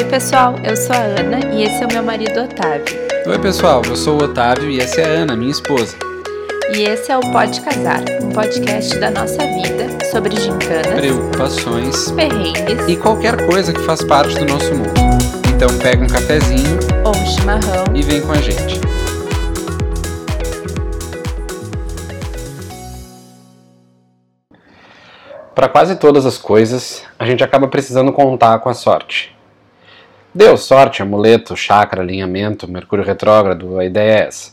Oi, pessoal, eu sou a Ana e esse é o meu marido Otávio. Oi, pessoal, eu sou o Otávio e essa é a Ana, minha esposa. E esse é o Pode Casar, um podcast da nossa vida sobre gincanas, Preocupações perrengues e qualquer coisa que faz parte do nosso mundo. Então pega um cafezinho ou um chimarrão e vem com a gente. Para quase todas as coisas, a gente acaba precisando contar com a sorte. Deu sorte, amuleto, chakra, alinhamento, Mercúrio retrógrado, a ideia é essa.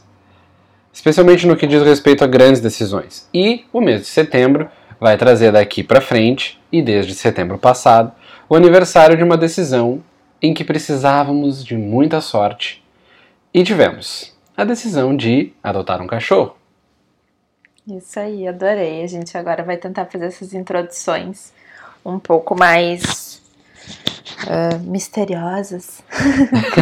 Especialmente no que diz respeito a grandes decisões. E o mês de setembro vai trazer daqui para frente, e desde setembro passado, o aniversário de uma decisão em que precisávamos de muita sorte e tivemos a decisão de adotar um cachorro. Isso aí, adorei. A gente agora vai tentar fazer essas introduções um pouco mais uh, misteriosas,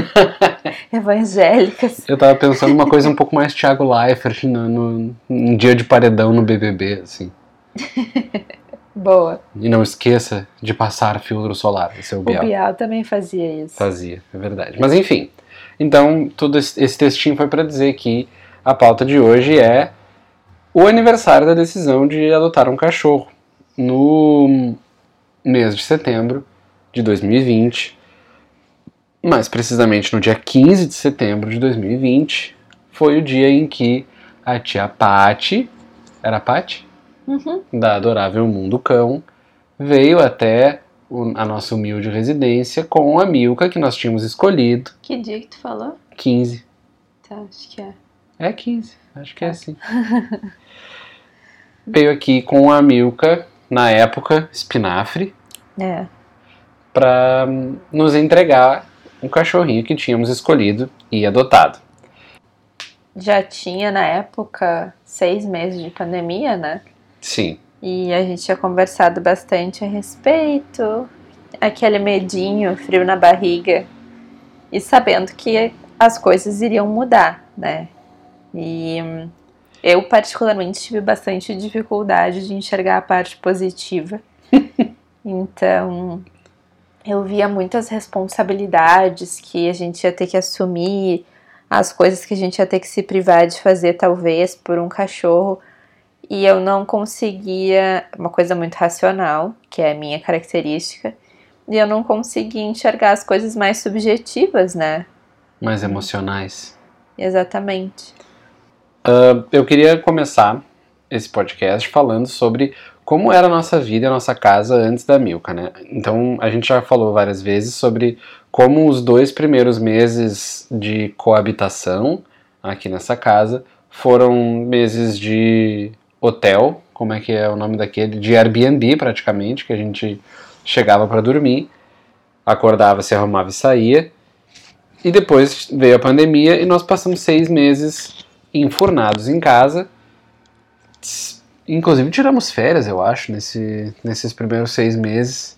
evangélicas. Eu tava pensando uma coisa um pouco mais Thiago Leifert no, no, num dia de paredão no BBB, assim. Boa. E não esqueça de passar filtro solar, esse é o Bial. O Bial também fazia isso. Fazia, é verdade. Mas enfim, então todo esse textinho foi para dizer que a pauta de hoje é o aniversário da decisão de adotar um cachorro. No mês de setembro de 2020, mais precisamente no dia 15 de setembro de 2020, foi o dia em que a tia Pati, era a? Uhum. Da Adorável Mundo Cão, veio até a nossa humilde residência com a Milka que nós tínhamos escolhido. Que dia que tu falou? 15. Tá, acho que é. É 15, acho que é assim. Veio aqui com a Milka, na época, espinafre, É. para nos entregar um cachorrinho que tínhamos escolhido e adotado. Já tinha na época seis meses de pandemia, né? Sim, E a gente tinha conversado bastante a respeito, aquele medinho, frio na barriga, e sabendo que as coisas iriam mudar, né? E hum, eu, particularmente, tive bastante dificuldade de enxergar a parte positiva. então, eu via muitas responsabilidades que a gente ia ter que assumir, as coisas que a gente ia ter que se privar de fazer, talvez, por um cachorro e eu não conseguia, uma coisa muito racional, que é a minha característica, e eu não conseguia enxergar as coisas mais subjetivas, né? mais emocionais. Exatamente. Ah, eu queria começar esse podcast falando sobre como era a nossa vida e a nossa casa antes da Milka, né? Então, a gente já falou várias vezes sobre como os dois primeiros meses de coabitação aqui nessa casa foram meses de hotel, como é que é o nome daquele? De Airbnb, praticamente, que a gente chegava para dormir, acordava, se arrumava e saía. E depois veio a pandemia e nós passamos seis meses enfurnados em casa. Inclusive tiramos férias, eu acho, nesse, nesses primeiros seis meses.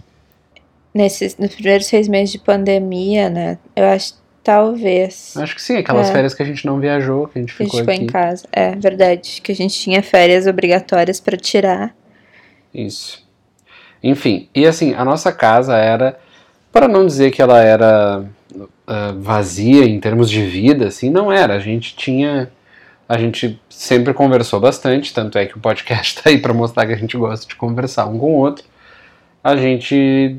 Nesses, nos primeiros seis meses de pandemia, né? Eu acho talvez. Acho que sim, aquelas É. férias que a gente não viajou, que a gente A gente ficou ficou aqui. em casa. É verdade. Que a gente tinha férias obrigatórias pra tirar. Isso. Enfim, e assim, a nossa casa era, para não dizer que ela era ah, vazia em termos de vida, assim, não era. A gente tinha. A gente sempre conversou bastante, tanto é que o podcast tá aí para mostrar que a gente gosta de conversar um com o outro. A gente.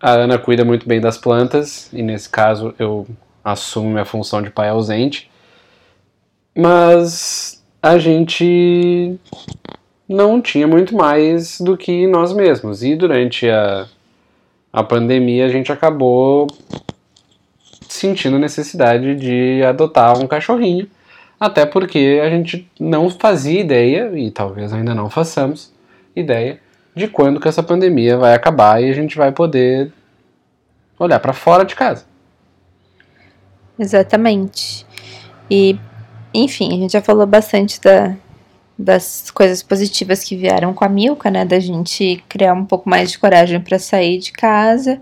A Ana cuida muito bem das plantas, e nesse caso eu assumo minha função de pai ausente. Mas a gente não tinha muito mais do que nós mesmos. E durante a, a pandemia a gente acabou sentindo necessidade de adotar um cachorrinho. Até porque a gente não fazia ideia, e talvez ainda não façamos ideia, de quando que essa pandemia vai acabar e a gente vai poder olhar para fora de casa. Exatamente. E, enfim, a gente já falou bastante da, das coisas positivas que vieram com a Milka, né? Da gente criar um pouco mais de coragem para sair de casa,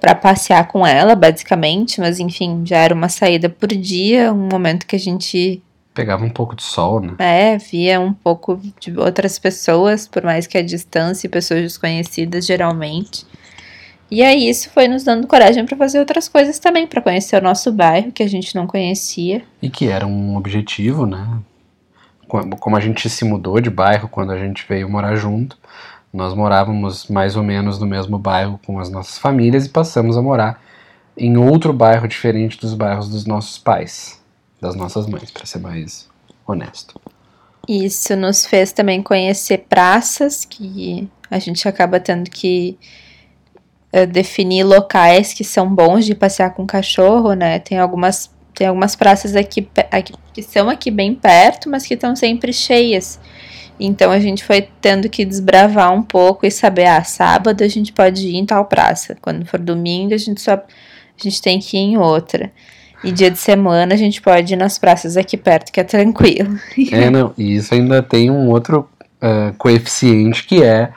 para passear com ela, basicamente. Mas, enfim, já era uma saída por dia, um momento que a gente Pegava um pouco de sol, né? é, via um pouco de outras pessoas, por mais que a distância e pessoas desconhecidas, geralmente. E aí isso foi nos dando coragem para fazer outras coisas também, para conhecer o nosso bairro que a gente não conhecia. E que era um objetivo, né? Como a gente se mudou de bairro quando a gente veio morar junto, nós morávamos mais ou menos no mesmo bairro com as nossas famílias e passamos a morar em outro bairro diferente dos bairros dos nossos pais, das nossas mães, para ser mais honesto. Isso nos fez também conhecer praças que a gente acaba tendo que uh, definir locais que são bons de passear com cachorro, né? Tem algumas tem algumas praças aqui, aqui que são aqui bem perto, mas que estão sempre cheias. Então a gente foi tendo que desbravar um pouco e saber, ah, sábado a gente pode ir em tal praça. Quando for domingo, a gente só a gente tem que ir em outra. E dia de semana a gente pode ir nas praças aqui perto, que é tranquilo. É, não, e isso ainda tem um outro uh, coeficiente que é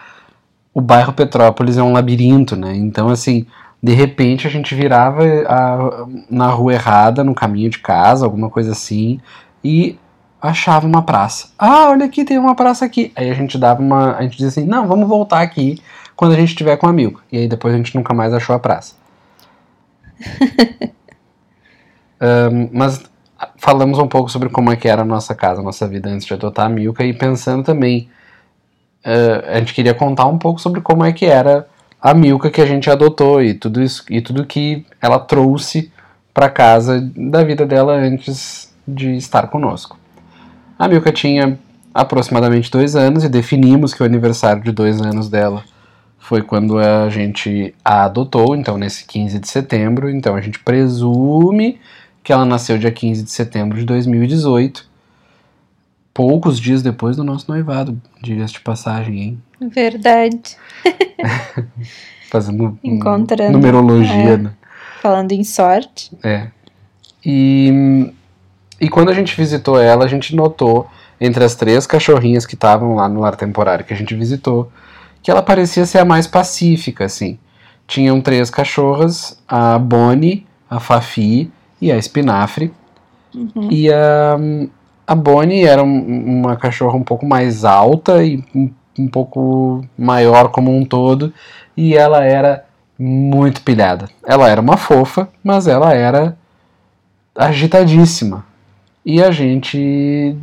o bairro Petrópolis é um labirinto, né? Então, assim, de repente a gente virava a, na rua errada, no caminho de casa, alguma coisa assim, e achava uma praça. Ah, olha aqui, tem uma praça aqui. Aí a gente dava uma. A gente dizia assim, não, vamos voltar aqui quando a gente estiver com a Milka. E aí depois a gente nunca mais achou a praça. um, mas falamos um pouco sobre como é que era a nossa casa, a nossa vida antes de adotar a Milka e pensando também. Uh, a gente queria contar um pouco sobre como é que era a Milka que a gente adotou e tudo isso e tudo que ela trouxe para casa da vida dela antes de estar conosco. A Milka tinha aproximadamente dois anos e definimos que o aniversário de dois anos dela foi quando a gente a adotou, então nesse 15 de setembro. Então a gente presume que ela nasceu dia 15 de setembro de 2018, poucos dias depois do nosso noivado, diga-se de passagem, hein? Verdade. Fazendo Encontrando, numerologia, é, né? Falando em sorte. É. E e quando a gente visitou ela, a gente notou, entre as três cachorrinhas que estavam lá no lar temporário que a gente visitou, que ela parecia ser a mais pacífica, assim. Tinham três cachorras, a Bonnie, a Fafi e a Espinafre. Uhum. E a, a Bonnie era um, uma cachorra um pouco mais alta e um, um pouco maior como um todo, e ela era muito pilhada. Ela era uma fofa, mas ela era agitadíssima. E a gente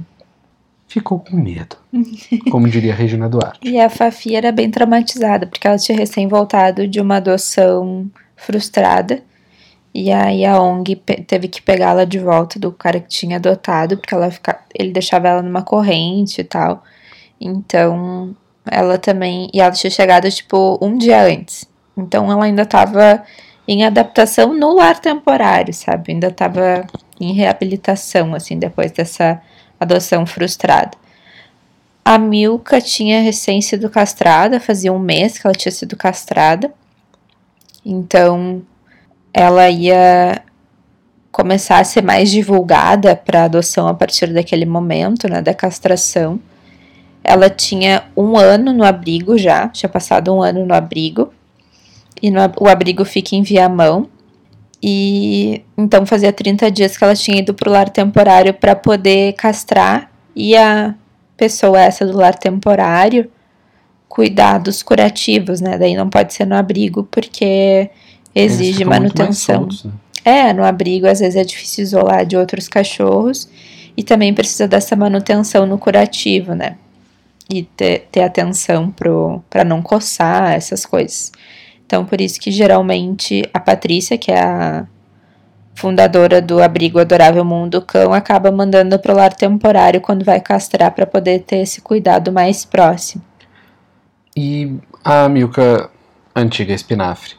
ficou com medo, como diria a Regina Duarte. E a Fafi era bem traumatizada, porque ela tinha recém voltado de uma adoção frustrada. E aí a ONG teve que pegá-la de volta do cara que tinha adotado, porque ela fica, ele deixava ela numa corrente e tal. Então, ela também. E ela tinha chegado, tipo, um dia antes. Então, ela ainda tava em adaptação no lar temporário, sabe? Ainda tava em reabilitação, assim, depois dessa adoção frustrada. A Milka tinha recém sido castrada, fazia um mês que ela tinha sido castrada. Então, ela ia começar a ser mais divulgada para adoção a partir daquele momento, né, da castração. Ela tinha um ano no abrigo já, tinha passado um ano no abrigo. E no, o abrigo fica em Viamão. E então fazia 30 dias que ela tinha ido pro lar temporário para poder castrar e a pessoa essa do lar temporário cuidar dos curativos, né? Daí não pode ser no abrigo porque exige manutenção. Soltos, né? É, no abrigo às vezes é difícil isolar de outros cachorros e também precisa dessa manutenção no curativo, né? E ter, ter atenção para não coçar, essas coisas. Então, por isso que geralmente a Patrícia, que é a fundadora do Abrigo Adorável Mundo Cão, acaba mandando para o lar temporário quando vai castrar para poder ter esse cuidado mais próximo. E a Milka, antiga espinafre,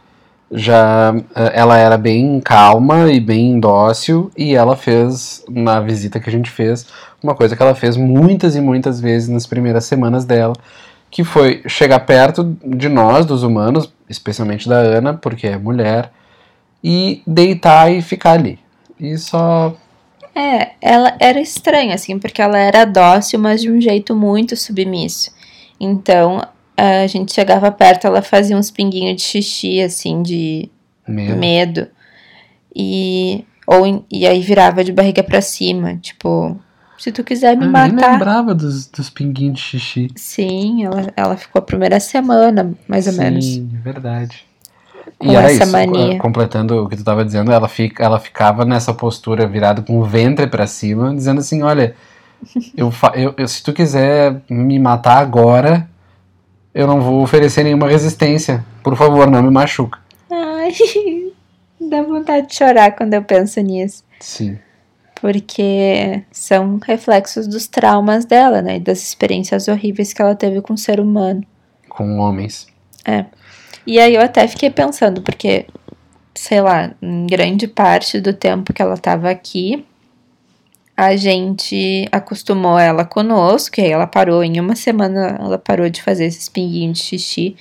já eh, ela era bem calma e bem dócil e ela fez na visita que a gente fez uma coisa que ela fez muitas e muitas vezes nas primeiras semanas dela, que foi chegar perto de nós, dos humanos, especialmente da Ana, porque é mulher, e deitar e ficar ali. E só. É, ela era estranha, assim, porque ela era dócil, mas de um jeito muito submisso. Então, a gente chegava perto, ela fazia uns pinguinhos de xixi, assim, de Medo. medo. E, ou, e aí virava de barriga para cima, tipo, se tu quiser me Eu nem matar. lembrava dos, dos pinguinhos de xixi. Sim, ela, ela ficou a primeira semana, mais ou menos. Sim, verdade. com e era isso, mania. completando o que tu estava dizendo, ela, fica, ela ficava nessa postura virada com o ventre para cima, dizendo assim, olha, eu, eu, eu, se tu quiser me matar agora, eu não vou oferecer nenhuma resistência. Por favor, não me machuca. Ai, dá vontade de chorar quando eu penso nisso. Sim. Porque são reflexos dos traumas dela, né? E das experiências horríveis que ela teve com o ser humano. Com homens. É. E aí eu até fiquei pensando, porque, sei lá, em grande parte do tempo que ela estava aqui, a gente acostumou ela conosco, e aí ela parou, em uma semana ela parou de fazer esses pinguinhos de xixi.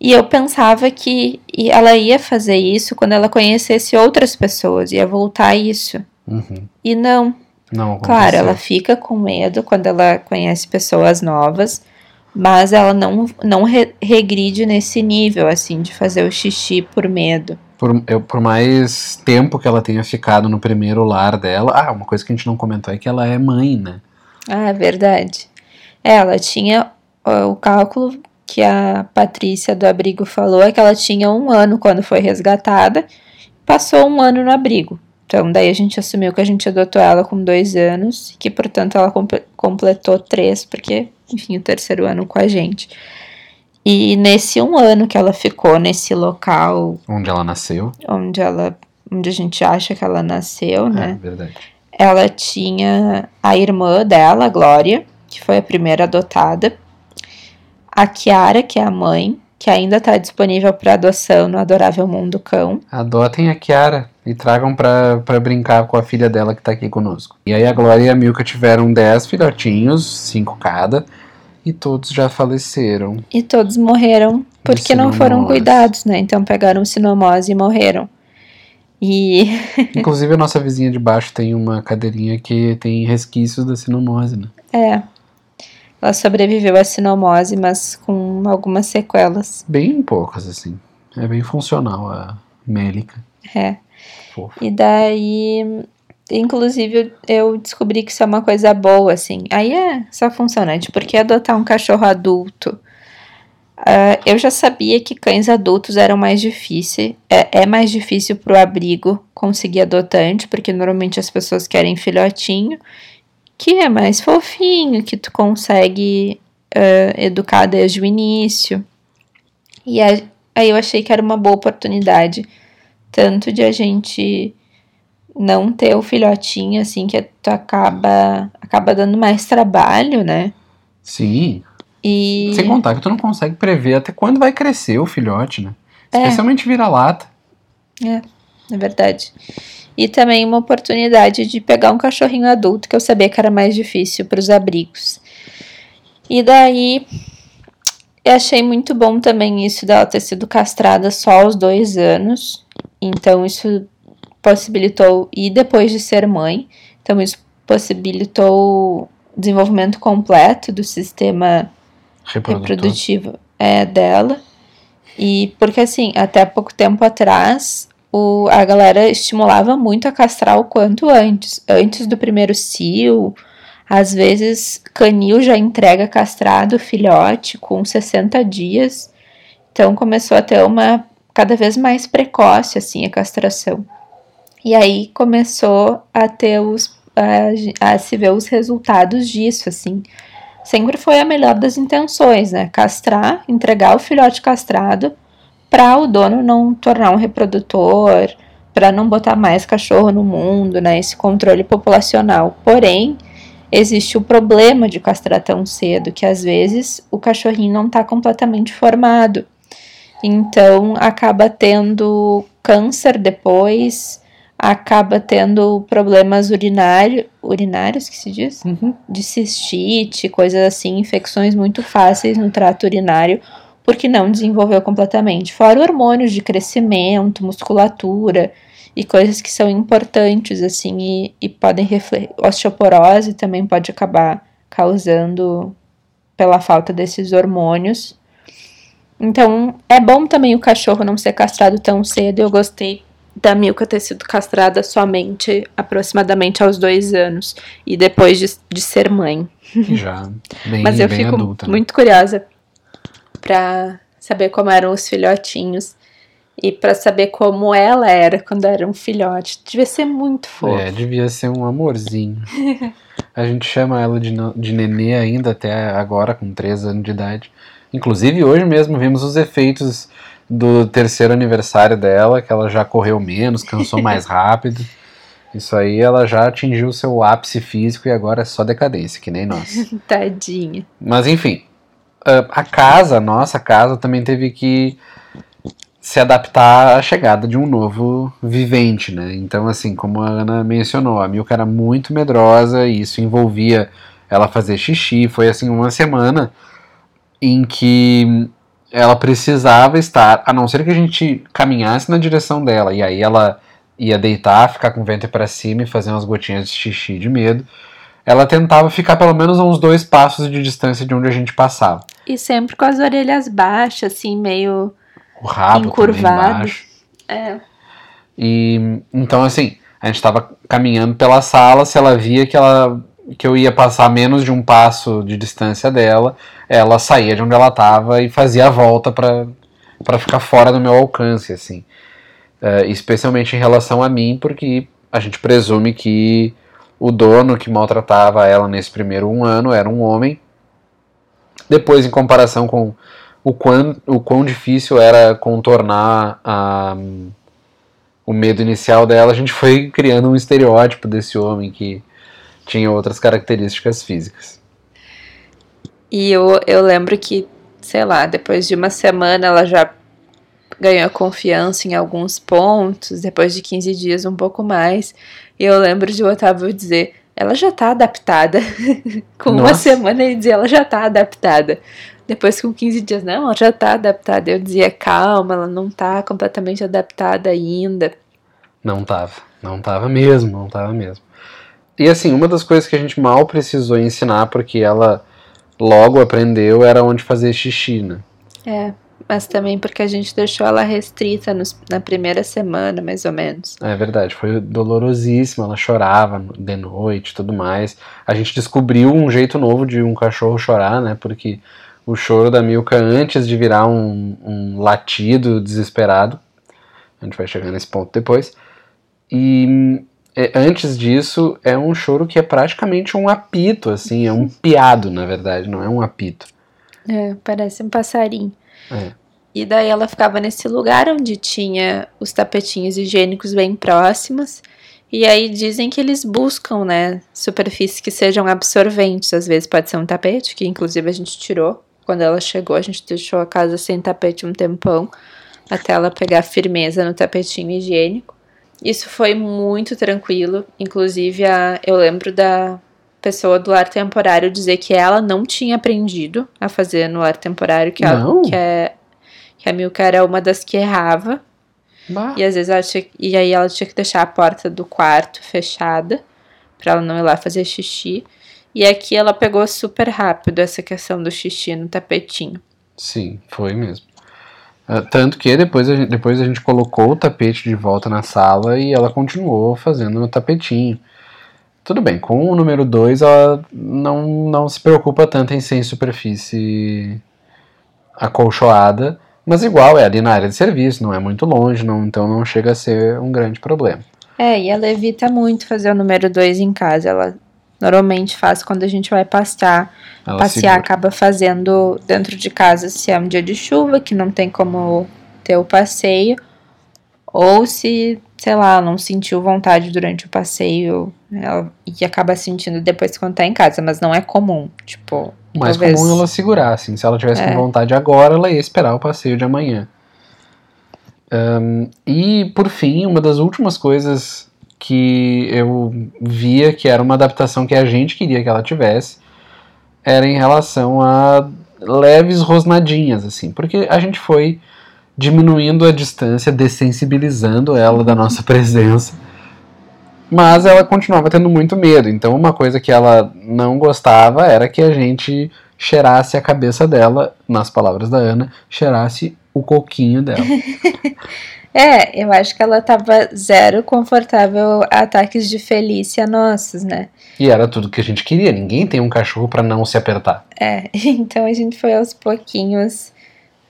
E eu pensava que ela ia fazer isso quando ela conhecesse outras pessoas, ia voltar a isso. Uhum. E não. Não Claro, aconteceu. ela fica com medo quando ela conhece pessoas novas, mas ela não, não re- regride nesse nível, assim, de fazer o xixi por medo. Por, eu, por mais tempo que ela tenha ficado no primeiro lar dela. Ah, uma coisa que a gente não comentou é que ela é mãe, né? Ah, é verdade. É, Ela tinha ó, o cálculo que a Patrícia do abrigo falou é que ela tinha um ano quando foi resgatada, passou um ano no abrigo. Então, daí a gente assumiu que a gente adotou ela com dois anos, que portanto ela comple- completou três, porque, enfim, o terceiro ano com a gente. E nesse um ano que ela ficou nesse local Onde ela nasceu. onde ela, onde a gente acha que ela nasceu, né? É, verdade. ela tinha a irmã dela, a Glória, que foi a primeira adotada, a Kiara, que é a mãe, que ainda está disponível para adoção no Adorável Mundo Cão, Adotem a Kiara e tragam pra, pra brincar com a filha dela que tá aqui conosco. E aí a Glória e a Milka tiveram 10 filhotinhos, 5 cada, e todos já faleceram. e todos morreram porque não foram cuidados, né? Então pegaram sinomose e morreram. E Inclusive a nossa vizinha de baixo tem uma cadeirinha que tem resquícios da sinomose, né? é, ela sobreviveu à sinomose, mas com algumas sequelas. Bem poucas, assim. É bem funcional a Mélica. É. Fofa. E daí, inclusive, eu descobri que isso é uma coisa boa, assim. Aí é só funcionante, porque adotar um cachorro adulto. ah, eu já sabia que cães adultos eram mais difíceis. É, é mais difícil pro abrigo conseguir adotante, porque normalmente as pessoas querem filhotinho, que é mais fofinho, que tu consegue ah, educar desde o início. E aí eu achei que era uma boa oportunidade tanto de a gente não ter o filhotinho, assim, que tu acaba, acaba dando mais trabalho, né? Sim. E Sem contar que tu não consegue prever até quando vai crescer o filhote, né? É. Especialmente vira-lata. é verdade. E também uma oportunidade de pegar um cachorrinho adulto, que eu sabia que era mais difícil para os abrigos. E daí eu achei muito bom também isso dela ter sido castrada só aos dois anos. Então isso possibilitou, e depois de ser mãe, então isso possibilitou o desenvolvimento completo do sistema reprodutivo é dela. E porque assim, até pouco tempo atrás, o, a galera estimulava muito a castrar o quanto antes. Antes do primeiro cio, às vezes canil já entrega castrado filhote com 60 dias. Então começou a ter uma cada vez mais precoce assim a castração. E aí começou a ter os a, a se ver os resultados disso assim sempre foi a melhor das intenções, né? Castrar, entregar o filhote castrado para o dono não tornar um reprodutor, para não botar mais cachorro no mundo, né? Esse controle populacional. Porém, existe o problema de castrar tão cedo, que às vezes o cachorrinho não está completamente formado. Então, acaba tendo câncer depois, acaba tendo problemas urinário, urinários, que se diz? Uhum. de cistite, coisas assim, infecções muito fáceis no trato urinário, porque não desenvolveu completamente. Fora hormônios de crescimento, musculatura e coisas que são importantes, assim, e, e podem refletir. Osteoporose também pode acabar causando pela falta desses hormônios. Então, é bom também o cachorro não ser castrado tão cedo. Eu gostei da Milka ter sido castrada somente aproximadamente aos dois anos e depois de, de ser mãe. Já bem, Mas eu bem fico adulta. né? muito curiosa pra saber como eram os filhotinhos. E para saber como ela era quando era um filhote. Devia ser muito fofo. É, devia ser um amorzinho. A gente chama ela de, de nenê ainda até agora, com 3 anos de idade. Inclusive, hoje mesmo vimos os efeitos do terceiro aniversário dela, que ela já correu menos, cansou mais rápido. Isso aí ela já atingiu o seu ápice físico e agora é só decadência, que nem nós. Tadinha. Mas enfim, a casa, a nossa casa, também teve que se adaptar à chegada de um novo vivente, né? Então, assim, como a Ana mencionou, a Milka era muito medrosa e isso envolvia ela fazer xixi. Foi, assim, uma semana em que ela precisava estar, a não ser que a gente caminhasse na direção dela e aí ela ia deitar, ficar com o ventre para cima e fazer umas gotinhas de xixi de medo. Ela tentava ficar pelo menos a uns dois passos de distância de onde a gente passava. E sempre com as orelhas baixas, assim, meio o rabo encurvado. É. E então assim, a gente estava caminhando pela sala, se ela via que ela que eu ia passar menos de um passo de distância dela, ela saía de onde ela estava e fazia a volta para ficar fora do meu alcance, assim. Uh, especialmente em relação a mim, porque a gente presume que o dono que maltratava ela nesse primeiro um ano era um homem. Depois, em comparação com o quão, o quão difícil era contornar a, o medo inicial dela, a gente foi criando um estereótipo desse homem que tinha outras características físicas. E eu, eu lembro que, sei lá, depois de uma semana ela já ganhou confiança em alguns pontos, depois de 15 dias um pouco mais. E eu lembro de o Otávio dizer, ela já tá adaptada. Com Nossa. uma semana ele dizia, ela já tá adaptada. Depois, com 15 dias, não, ela já tá adaptada. Eu dizia, calma, ela não tá completamente adaptada ainda. Não tava, não tava mesmo, não tava mesmo. E assim, uma das coisas que a gente mal precisou ensinar, porque ela logo aprendeu, era onde fazer xixi, né? É, mas também porque a gente deixou ela restrita nos, na primeira semana, mais ou menos. É verdade, foi dolorosíssimo, ela chorava de noite e tudo mais. A gente descobriu um jeito novo de um cachorro chorar, né? Porque o choro da Milka antes de virar um, um latido desesperado. A gente vai chegar nesse ponto depois. E é, antes disso, é um choro que é praticamente um apito, assim, é um piado, na verdade, não é um apito. É, parece um passarinho. É. E daí ela ficava nesse lugar onde tinha os tapetinhos higiênicos bem próximos. E aí dizem que eles buscam, né, superfícies que sejam absorventes. Às vezes pode ser um tapete, que inclusive a gente tirou quando ela chegou, a gente deixou a casa sem tapete um tempão, até ela pegar firmeza no tapetinho higiênico. Isso foi muito tranquilo. Inclusive, a, eu lembro da pessoa do lar temporário dizer que ela não tinha aprendido a fazer no lar temporário, que, ela, que, é, que a Milka era uma das que errava. Bah. E às vezes ela tinha, e aí ela tinha que deixar a porta do quarto fechada para ela não ir lá fazer xixi. E aqui ela pegou super rápido essa questão do xixi no tapetinho. Sim, foi mesmo. Uh, tanto que depois a, gente, depois a gente colocou o tapete de volta na sala e ela continuou fazendo no tapetinho. Tudo bem, com o número 2 ela não, não se preocupa tanto em ser em superfície acolchoada, mas igual é ali na área de serviço, não é muito longe, não, então não chega a ser um grande problema. É, e ela evita muito fazer o número 2 em casa, ela normalmente faz quando a gente vai passear. Ela passear segura. acaba fazendo dentro de casa se é um dia de chuva, que não tem como ter o passeio, ou se, sei lá, não sentiu vontade durante o passeio ela, e acaba sentindo depois quando tá em casa, mas não é comum, tipo. Mais talvez... comum ela segurar, assim. Se ela tivesse é. com vontade agora, ela ia esperar o passeio de amanhã. Um, e por fim, uma das últimas coisas que eu via que era uma adaptação que a gente queria que ela tivesse, era em relação a leves rosnadinhas, assim, porque a gente foi diminuindo a distância, dessensibilizando ela da nossa presença, mas ela continuava tendo muito medo, então uma coisa que ela não gostava era que a gente cheirasse a cabeça dela, nas palavras da Ana, cheirasse o coquinho dela. É, eu acho que ela tava zero confortável a ataques de Felícia nossos, né? E era tudo que a gente queria. Ninguém tem um cachorro para não se apertar. É, então a gente foi aos pouquinhos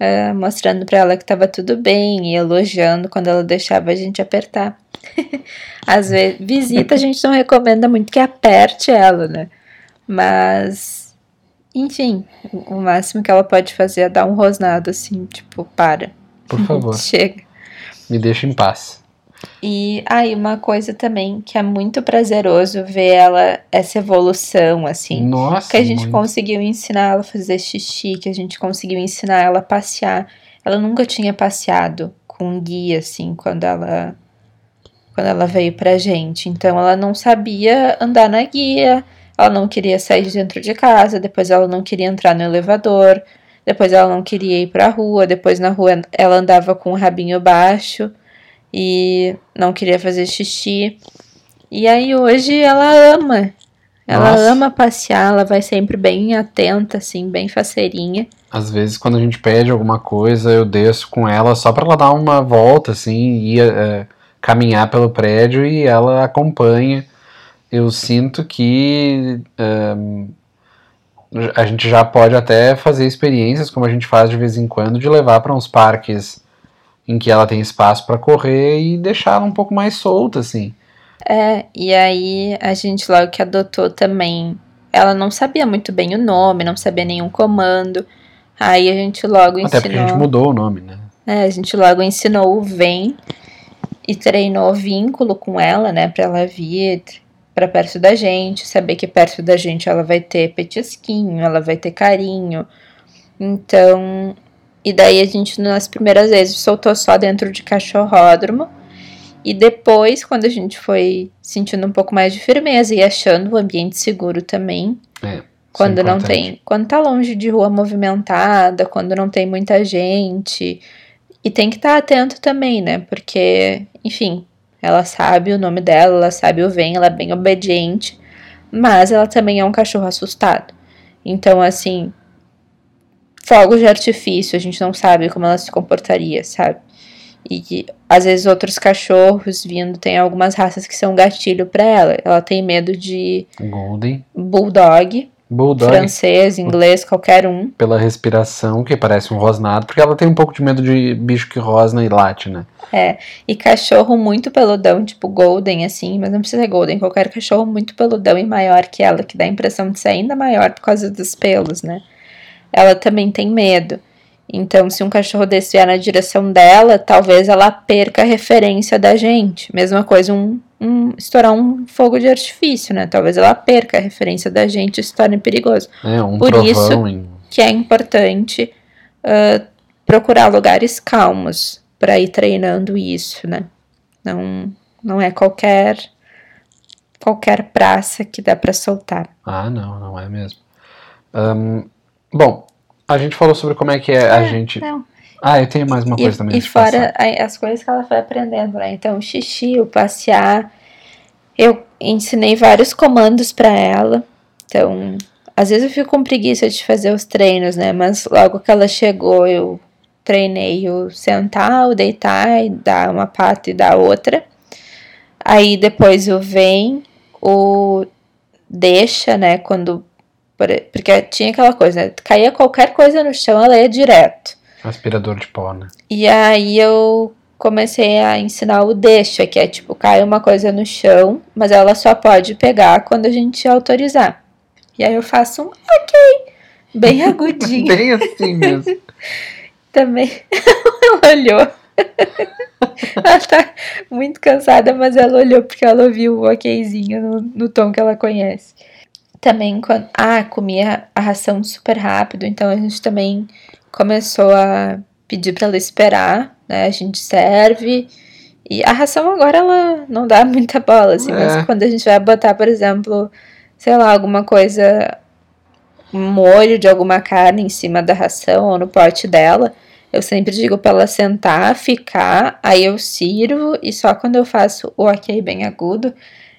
uh, mostrando para ela que estava tudo bem e elogiando quando ela deixava a gente apertar. Às vezes, visita a gente não recomenda muito que aperte ela, né? Mas, enfim, o máximo que ela pode fazer é dar um rosnado assim, tipo, para. Por favor. Chega. Me deixa em paz. E aí, ah, uma coisa também que é muito prazeroso ver ela, essa evolução, assim. Nossa. Que a gente muito. conseguiu ensinar ela a fazer xixi, que a gente conseguiu ensinar ela a passear. Ela nunca tinha passeado com guia, assim, quando ela. Quando ela veio pra gente. Então ela não sabia andar na guia, ela não queria sair de dentro de casa, depois ela não queria entrar no elevador, depois ela não queria ir pra rua, depois na rua ela andava com o rabinho baixo e não queria fazer xixi. E aí hoje ela ama. Ela Nossa. ama passear, ela vai sempre bem atenta, assim, bem faceirinha. Às vezes, quando a gente pede alguma coisa, eu desço com ela só pra ela dar uma volta, assim, e é, caminhar pelo prédio e ela acompanha. Eu sinto que ehm, a gente já pode até fazer experiências, como a gente faz de vez em quando, de levar para uns parques em que ela tem espaço para correr e deixar ela um pouco mais solta, assim. É, e aí a gente logo que adotou também, ela não sabia muito bem o nome, não sabia nenhum comando. Aí a gente logo ensinou. Até porque a gente mudou o nome, né? É, a gente logo ensinou o vem e treinou vínculo com ela, né, para ela vir para perto da gente, saber que perto da gente ela vai ter petisquinho, ela vai ter carinho. Então, e daí a gente nas primeiras vezes soltou só dentro de cachorródromo. E depois, quando a gente foi sentindo um pouco mais de firmeza e achando o ambiente seguro também, É, quando é não importante. tem, quando tá longe de rua movimentada, quando não tem muita gente. E tem que estar atento também, né? Porque, enfim, ela sabe o nome dela, ela sabe o vem, ela é bem obediente, mas ela também é um cachorro assustado. Então, assim, fogos de artifício, a gente não sabe como ela se comportaria, sabe? E que, às vezes outros cachorros vindo, tem algumas raças que são gatilho para ela. Ela tem medo de Golden. bulldog, Bulldog. francês, inglês, qualquer um. pela respiração, que parece um rosnado, porque ela tem um pouco de medo de bicho que rosna e late, né? E cachorro muito peludão, tipo golden, assim, mas não precisa ser golden, qualquer cachorro muito peludão e maior que ela, que dá a impressão de ser ainda maior por causa dos pelos, né? Ela também tem medo. Então, se um cachorro desse vier na direção dela, talvez ela perca a referência da gente. Mesma coisa, um, um estourar um fogo de artifício, né? Talvez ela perca a referência da gente e se torne perigoso. É, um Por isso- em... que é importante ah, procurar lugares calmos para ir treinando isso, né? Não, não é qualquer qualquer praça que dá para soltar. Ah, não, não é mesmo. Ahn, bom, a gente falou sobre como é que é a gente... Não. Ah, eu tenho mais uma coisa E, também. e passar. fora a- as coisas que ela foi aprendendo, né? Então, o xixi, o passear. Eu ensinei vários comandos para ela. Então, às vezes eu fico com preguiça de fazer os treinos, né? Mas logo que ela chegou, eu treinei o sentar, o deitar, e dar uma pata e dar outra. Aí depois o vem, o deixa, né? Quando. por- Porque tinha aquela coisa, né? Caía qualquer coisa no chão, ela ia direto. Aspirador de pó, né? E aí eu comecei a ensinar o deixa, que é tipo, cai uma coisa no chão, mas ela só pode pegar quando a gente autorizar. E aí eu faço um ok, bem agudinho Bem assim mesmo. também. ela olhou. ela tá muito cansada, mas ela olhou porque ela ouviu o okzinho no, no tom que ela conhece. Também, quando, ah, comia a ração super rápido, então a gente também começou a pedir para ela esperar, né? A gente serve. E a ração agora ela não dá muita bola, assim, É. mas quando a gente vai botar, por exemplo, sei lá, alguma coisa, um molho de alguma carne em cima da ração ou no pote dela, eu sempre digo para ela sentar, ficar, aí eu sirvo e só quando eu faço o ok bem agudo,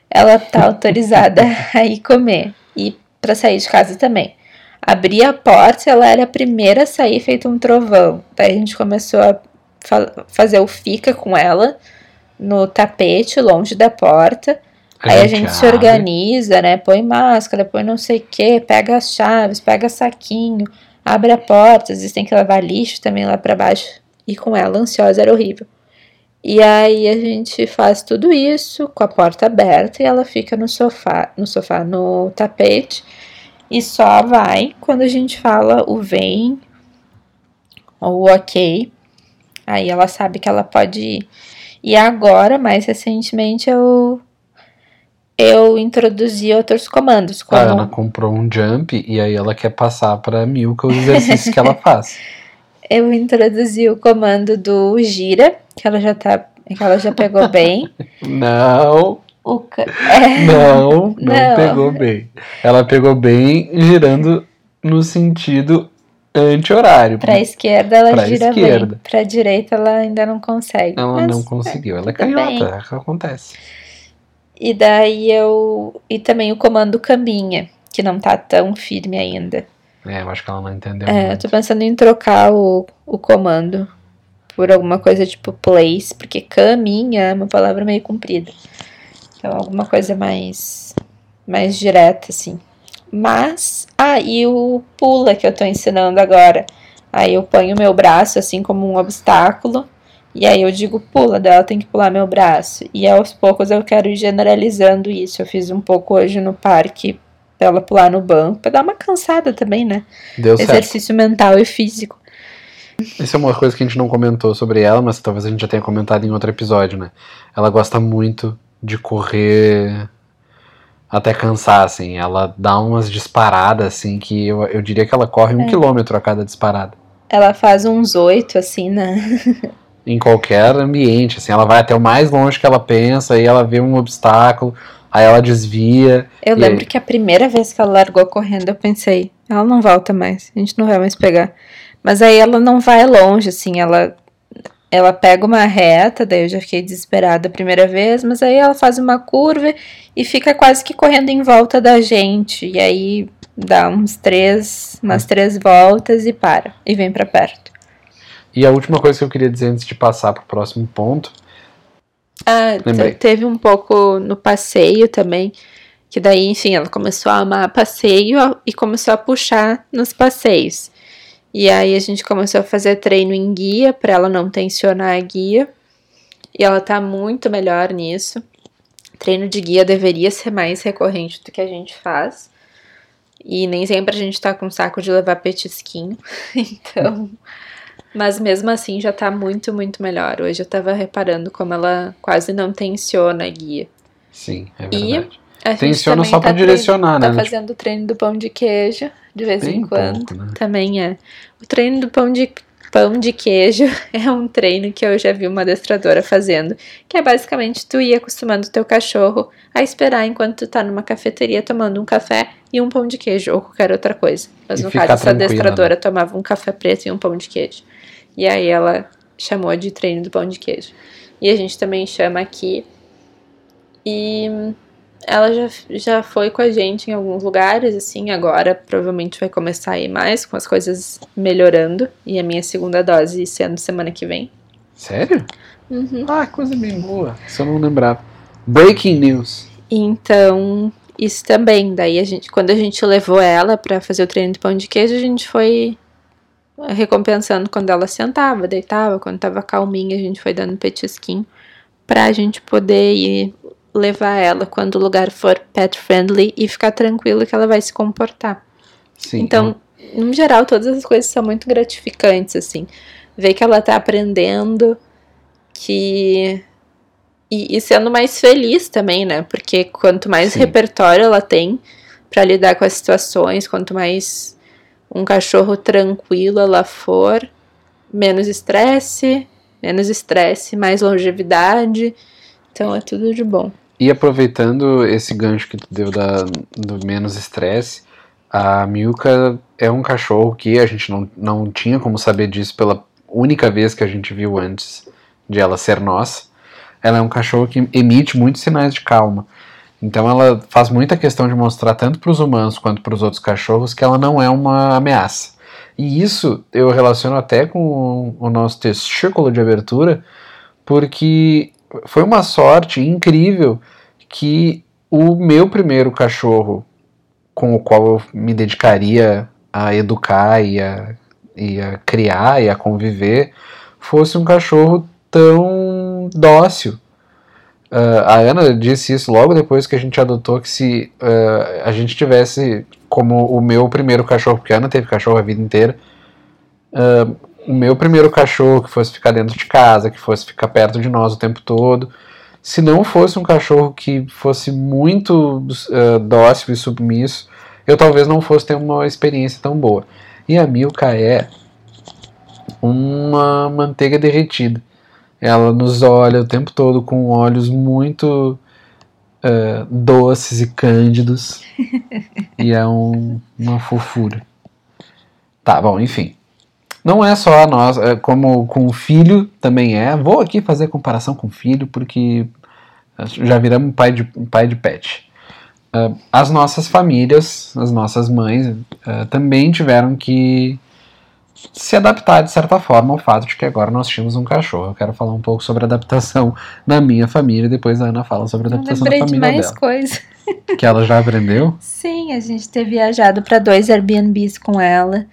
ela tá autorizada a ir comer. E para sair de casa também. Abri a porta, ela era a primeira a sair feito um trovão. Daí a gente começou a fa- fazer o fica com ela no tapete, longe da porta. Aí a gente se organiza, né? Põe máscara, põe não sei o que, pega as chaves, pega saquinho. abre a porta, às vezes tem que lavar lixo também lá para baixo. E com ela, ansiosa, era horrível. E aí a gente faz tudo isso com a porta aberta e ela fica no sofá, no sofá, no tapete e só vai quando a gente fala o vem ou o ok. Aí ela sabe que ela pode ir. E agora, mais recentemente, eu eu introduzi outros comandos. Como... A Ana comprou um jump e aí ela quer passar para Milka os exercícios que ela faz. Eu introduzi o comando do gira, que ela já tá, que ela já pegou bem. Não. O é. Não, não, não pegou bem. Ela pegou bem girando no sentido anti-horário. Pra esquerda ela pra gira esquerda. bem. Pra direita ela ainda não consegue. Ela Mas, não conseguiu. Ela é canhota, é que acontece. E daí eu. E também o comando caminha, que não tá tão firme ainda. É, eu acho que ela não entendeu. É, muito. eu tô pensando em trocar o, o comando por alguma coisa tipo place, porque caminha é uma palavra meio comprida. Então, alguma coisa mais, mais direta, assim. Mas, ah, e o pula que eu tô ensinando agora. Aí eu ponho meu braço assim como um obstáculo e aí eu digo, pula, dela tem que pular meu braço. E aos poucos eu quero ir generalizando isso. Eu fiz um pouco hoje no parque pra ela pular no banco, pra dar uma cansada também, né? Deu Exercício certo. mental e físico. Isso é uma coisa que a gente não comentou sobre ela, mas talvez a gente já tenha comentado em outro episódio, né? Ela gosta muito de correr até cansar, assim. Ela dá umas disparadas, assim, que eu, eu diria que ela corre um é. quilômetro a cada disparada. Ela faz uns oito, assim, né? em qualquer ambiente, assim, ela vai até o mais longe que ela pensa, aí ela vê um obstáculo, aí ela desvia. Eu lembro aí... que a primeira vez que ela largou correndo, eu pensei, ela não volta mais, a gente não vai mais pegar. Mas aí ela não vai longe, assim, ela ela pega uma reta, daí eu já fiquei desesperada a primeira vez, mas aí ela faz uma curva e fica quase que correndo em volta da gente, e aí dá uns três, umas três voltas e para, e vem para perto. E a última coisa que eu queria dizer antes de passar para o próximo ponto. Ah, teve um pouco no passeio também. Que daí, enfim, ela começou a amar passeio e começou a puxar nos passeios. E aí a gente começou a fazer treino em guia para ela não tensionar a guia. E ela tá muito melhor nisso. Treino de guia deveria ser mais recorrente do que a gente faz. E nem sempre a gente tá com saco de levar petisquinho. então, mas mesmo assim já tá muito, muito melhor. Hoje eu tava reparando como ela quase não tensiona a guia. Sim, é verdade. E tensiona só tá pra direcionar, né? Tá fazendo o treino do pão de queijo de vez Bem em quando. Pouco, né? Também é. O treino do pão de pão de queijo é um treino que eu já vi uma adestradora fazendo, que é basicamente tu ir acostumando o teu cachorro a esperar enquanto tu tá numa cafeteria tomando um café e um pão de queijo ou qualquer outra coisa. Mas e no caso, essa adestradora né? tomava um café preto e um pão de queijo. E aí ela chamou de treino do pão de queijo. E a gente também chama aqui. E ela já, já foi com a gente em alguns lugares, assim, agora provavelmente vai começar a ir mais, com as coisas melhorando. E a minha segunda dose sendo semana que vem. Sério? Uhum. Ah, coisa bem boa. Eu não lembrava. Breaking news. Então, isso também. Daí a gente, quando a gente levou ela para fazer o treino do pão de queijo, a gente foi recompensando quando ela sentava, deitava, quando tava calminha, a gente foi dando petisquinho pra gente poder ir levar ela quando o lugar for pet friendly e ficar tranquilo que ela vai se comportar. Sim. Então, no geral, todas as coisas são muito gratificantes, assim. Ver que ela tá aprendendo, que. E, e sendo mais feliz também, né? Porque quanto mais Sim. repertório ela tem para lidar com as situações, quanto mais um cachorro tranquilo ela for, menos estresse, menos estresse, mais longevidade. Então é tudo de bom. E aproveitando esse gancho que tu deu da, do menos estresse, a Milka é um cachorro que a gente não, não tinha como saber disso pela única vez que a gente viu antes de ela ser nossa. Ela é um cachorro que emite muitos sinais de calma. Então ela faz muita questão de mostrar tanto para os humanos quanto para os outros cachorros que ela não é uma ameaça. E isso eu relaciono até com o nosso testículo de abertura, porque foi uma sorte incrível que o meu primeiro cachorro com o qual eu me dedicaria a educar e a, e a criar e a conviver fosse um cachorro tão dócil. Uh, a Ana disse isso logo depois que a gente adotou, que se uh, a gente tivesse como o meu primeiro cachorro, porque a Ana teve cachorro a vida inteira, uh, o meu primeiro cachorro que fosse ficar dentro de casa, que fosse ficar perto de nós o tempo todo, se não fosse um cachorro que fosse muito dócil e submisso, eu talvez não fosse ter uma experiência tão boa. E a Milka é uma manteiga derretida. Ela nos olha o tempo todo com olhos muito uh, doces e cândidos. e é um, uma fofura. Tá, bom, enfim. Não é só a nós, é como com o filho também é. Vou aqui fazer comparação com o filho, porque já viramos pai de, pai de pet. Uh, as nossas famílias, as nossas mães, uh, também tiveram que se adaptar de certa forma ao fato de que agora nós tínhamos um cachorro. Eu quero falar um pouco sobre adaptação na minha família, depois a Ana fala sobre a adaptação da família de mais dela. coisa. Que ela já aprendeu? Sim, a gente ter viajado para dois Airbnbs com ela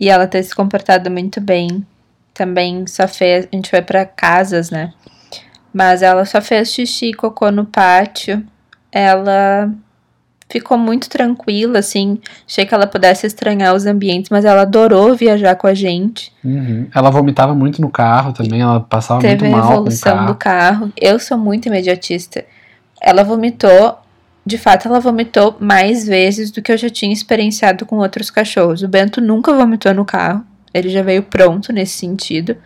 e ela ter se comportado muito bem. Também só fez, a gente foi para casas, né? Mas ela só fez xixi e cocô no pátio. Ela ficou muito tranquila, assim. Achei que ela pudesse estranhar os ambientes, mas ela adorou viajar com a gente. Uhum. Ela vomitava muito no carro também, ela passava Teve muito mal a evolução carro. do carro. Eu sou muito imediatista. Ela vomitou, de fato, ela vomitou mais vezes do que eu já tinha experienciado com outros cachorros. O Bento nunca vomitou no carro, ele já veio pronto nesse sentido.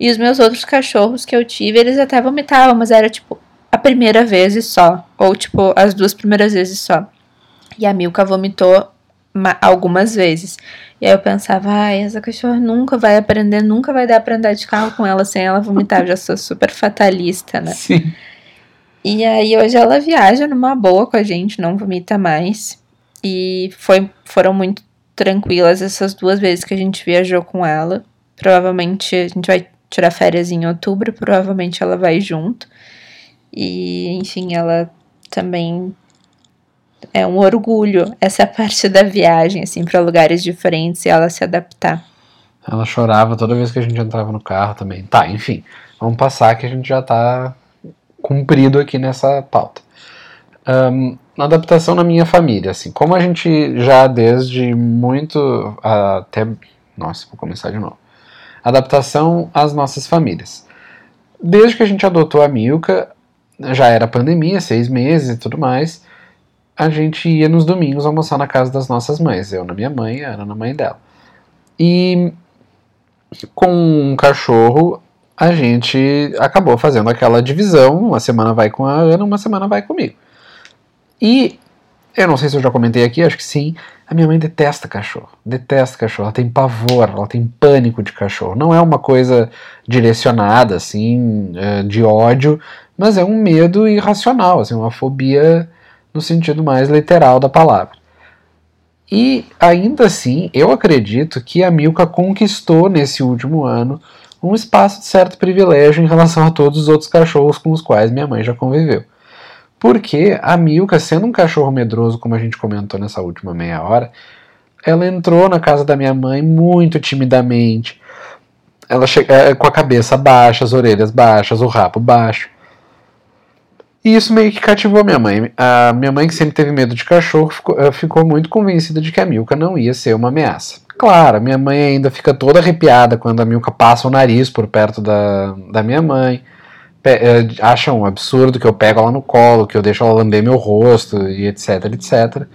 E os meus outros cachorros que eu tive, eles até vomitavam, mas era tipo a primeira vez e só. Ou tipo, as duas primeiras vezes só. E a Milka vomitou algumas vezes. E aí eu pensava, ai, essa cachorra nunca vai aprender, nunca vai dar pra andar de carro com ela sem ela vomitar. Eu já sou super fatalista, né? Sim. E aí hoje ela viaja numa boa com a gente, não vomita mais. E foi, foram muito tranquilas essas duas vezes que a gente viajou com ela. Provavelmente a gente vai tirar férias em outubro, provavelmente ela vai junto. E, enfim, ela também é um orgulho essa parte da viagem, assim, para lugares diferentes e ela se adaptar. Ela chorava toda vez que a gente entrava no carro também. Tá, enfim. Vamos passar que a gente já tá cumprido aqui nessa pauta. Um, adaptação na minha família, assim, como a gente já desde muito até. Nossa, vou começar de novo. Adaptação às nossas famílias. Desde que a gente adotou a Milka, já era pandemia, seis meses e tudo mais, a gente ia nos domingos almoçar na casa das nossas mães. Eu na minha mãe, a Ana na mãe dela. E com um cachorro, a gente acabou fazendo aquela divisão. Uma semana vai com a Ana, uma semana vai comigo. E eu não sei se eu já comentei aqui, acho que sim. A minha mãe detesta cachorro. Detesta cachorro. Ela tem pavor, ela tem pânico de cachorro. Não é uma coisa direcionada, assim, de ódio, mas é um medo irracional, assim, uma fobia no sentido mais literal da palavra. E ainda assim, eu acredito que a Milka conquistou nesse último ano um espaço de certo privilégio em relação a todos os outros cachorros com os quais minha mãe já conviveu. Porque a Milka, sendo um cachorro medroso, como a gente comentou nessa última meia hora, ela entrou na casa da minha mãe muito timidamente. Ela chega com a cabeça baixa, as orelhas baixas, o rabo baixo. E isso meio que cativou minha mãe. A minha mãe, que sempre teve medo de cachorro, ficou, ficou muito convencida de que a Milka não ia ser uma ameaça. Claro, a minha mãe ainda fica toda arrepiada quando a Milka passa o nariz por perto da, da minha mãe. Eh, acha um absurdo que eu pego ela no colo, que eu deixo ela lamber meu rosto e etc, etc.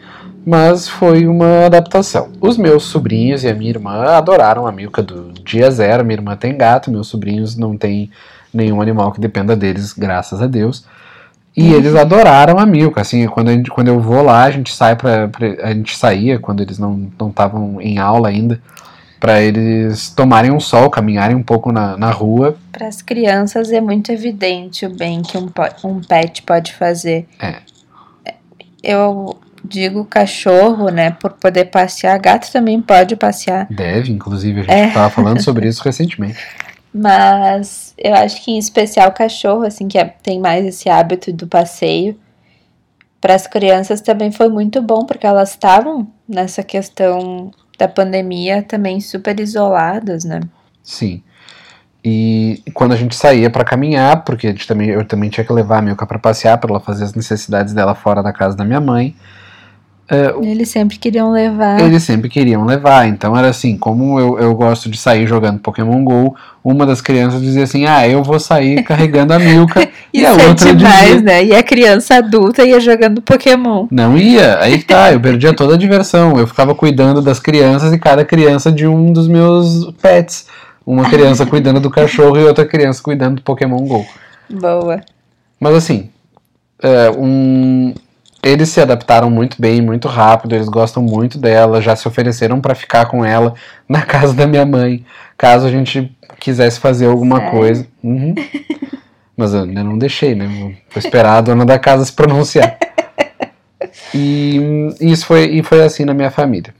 Mas foi uma adaptação. Os meus sobrinhos e a minha irmã adoraram a Milka do dia zero. Minha irmã tem gato, meus sobrinhos não têm nenhum animal que dependa deles, graças a Deus. E eles adoraram a Milka, assim, quando, gente, quando eu vou lá, a gente sai pra, pra, a gente saía quando eles não estavam em aula ainda, para eles tomarem um sol, caminharem um pouco na, na rua. Para as crianças é muito evidente o bem que um, um pet pode fazer. É. Eu digo cachorro, né, por poder passear, gato também pode passear. Deve, inclusive, a gente estava é. falando sobre isso recentemente. Mas eu acho que em especial cachorro, assim, que é, tem mais esse hábito do passeio. Para as crianças também foi muito bom, porque elas estavam nessa questão da pandemia também super isoladas, né? Sim. E quando a gente saía para caminhar, porque a gente também, eu também tinha que levar a Milka para passear, para ela fazer as necessidades dela fora da casa da minha mãe. Uh, eles sempre queriam levar. Eles sempre queriam levar. Então era assim, como eu, eu gosto de sair jogando Pokémon GO, uma das crianças dizia assim, ah, eu vou sair carregando a Milka. e a é outra demais, dizia... né? E a criança adulta ia jogando Pokémon. Não ia, aí tá, eu perdia toda a diversão. Eu ficava cuidando das crianças e cada criança de um dos meus pets. Uma criança cuidando do cachorro e outra criança cuidando do Pokémon GO. Boa. Mas assim, é, um, eles se adaptaram muito bem, muito rápido, eles gostam muito dela, já se ofereceram para ficar com ela na casa da minha mãe, caso a gente quisesse fazer alguma Sério? coisa. Uhum. Mas eu ainda não deixei, né? Vou esperar a dona da casa se pronunciar. E isso foi, e foi assim na minha família.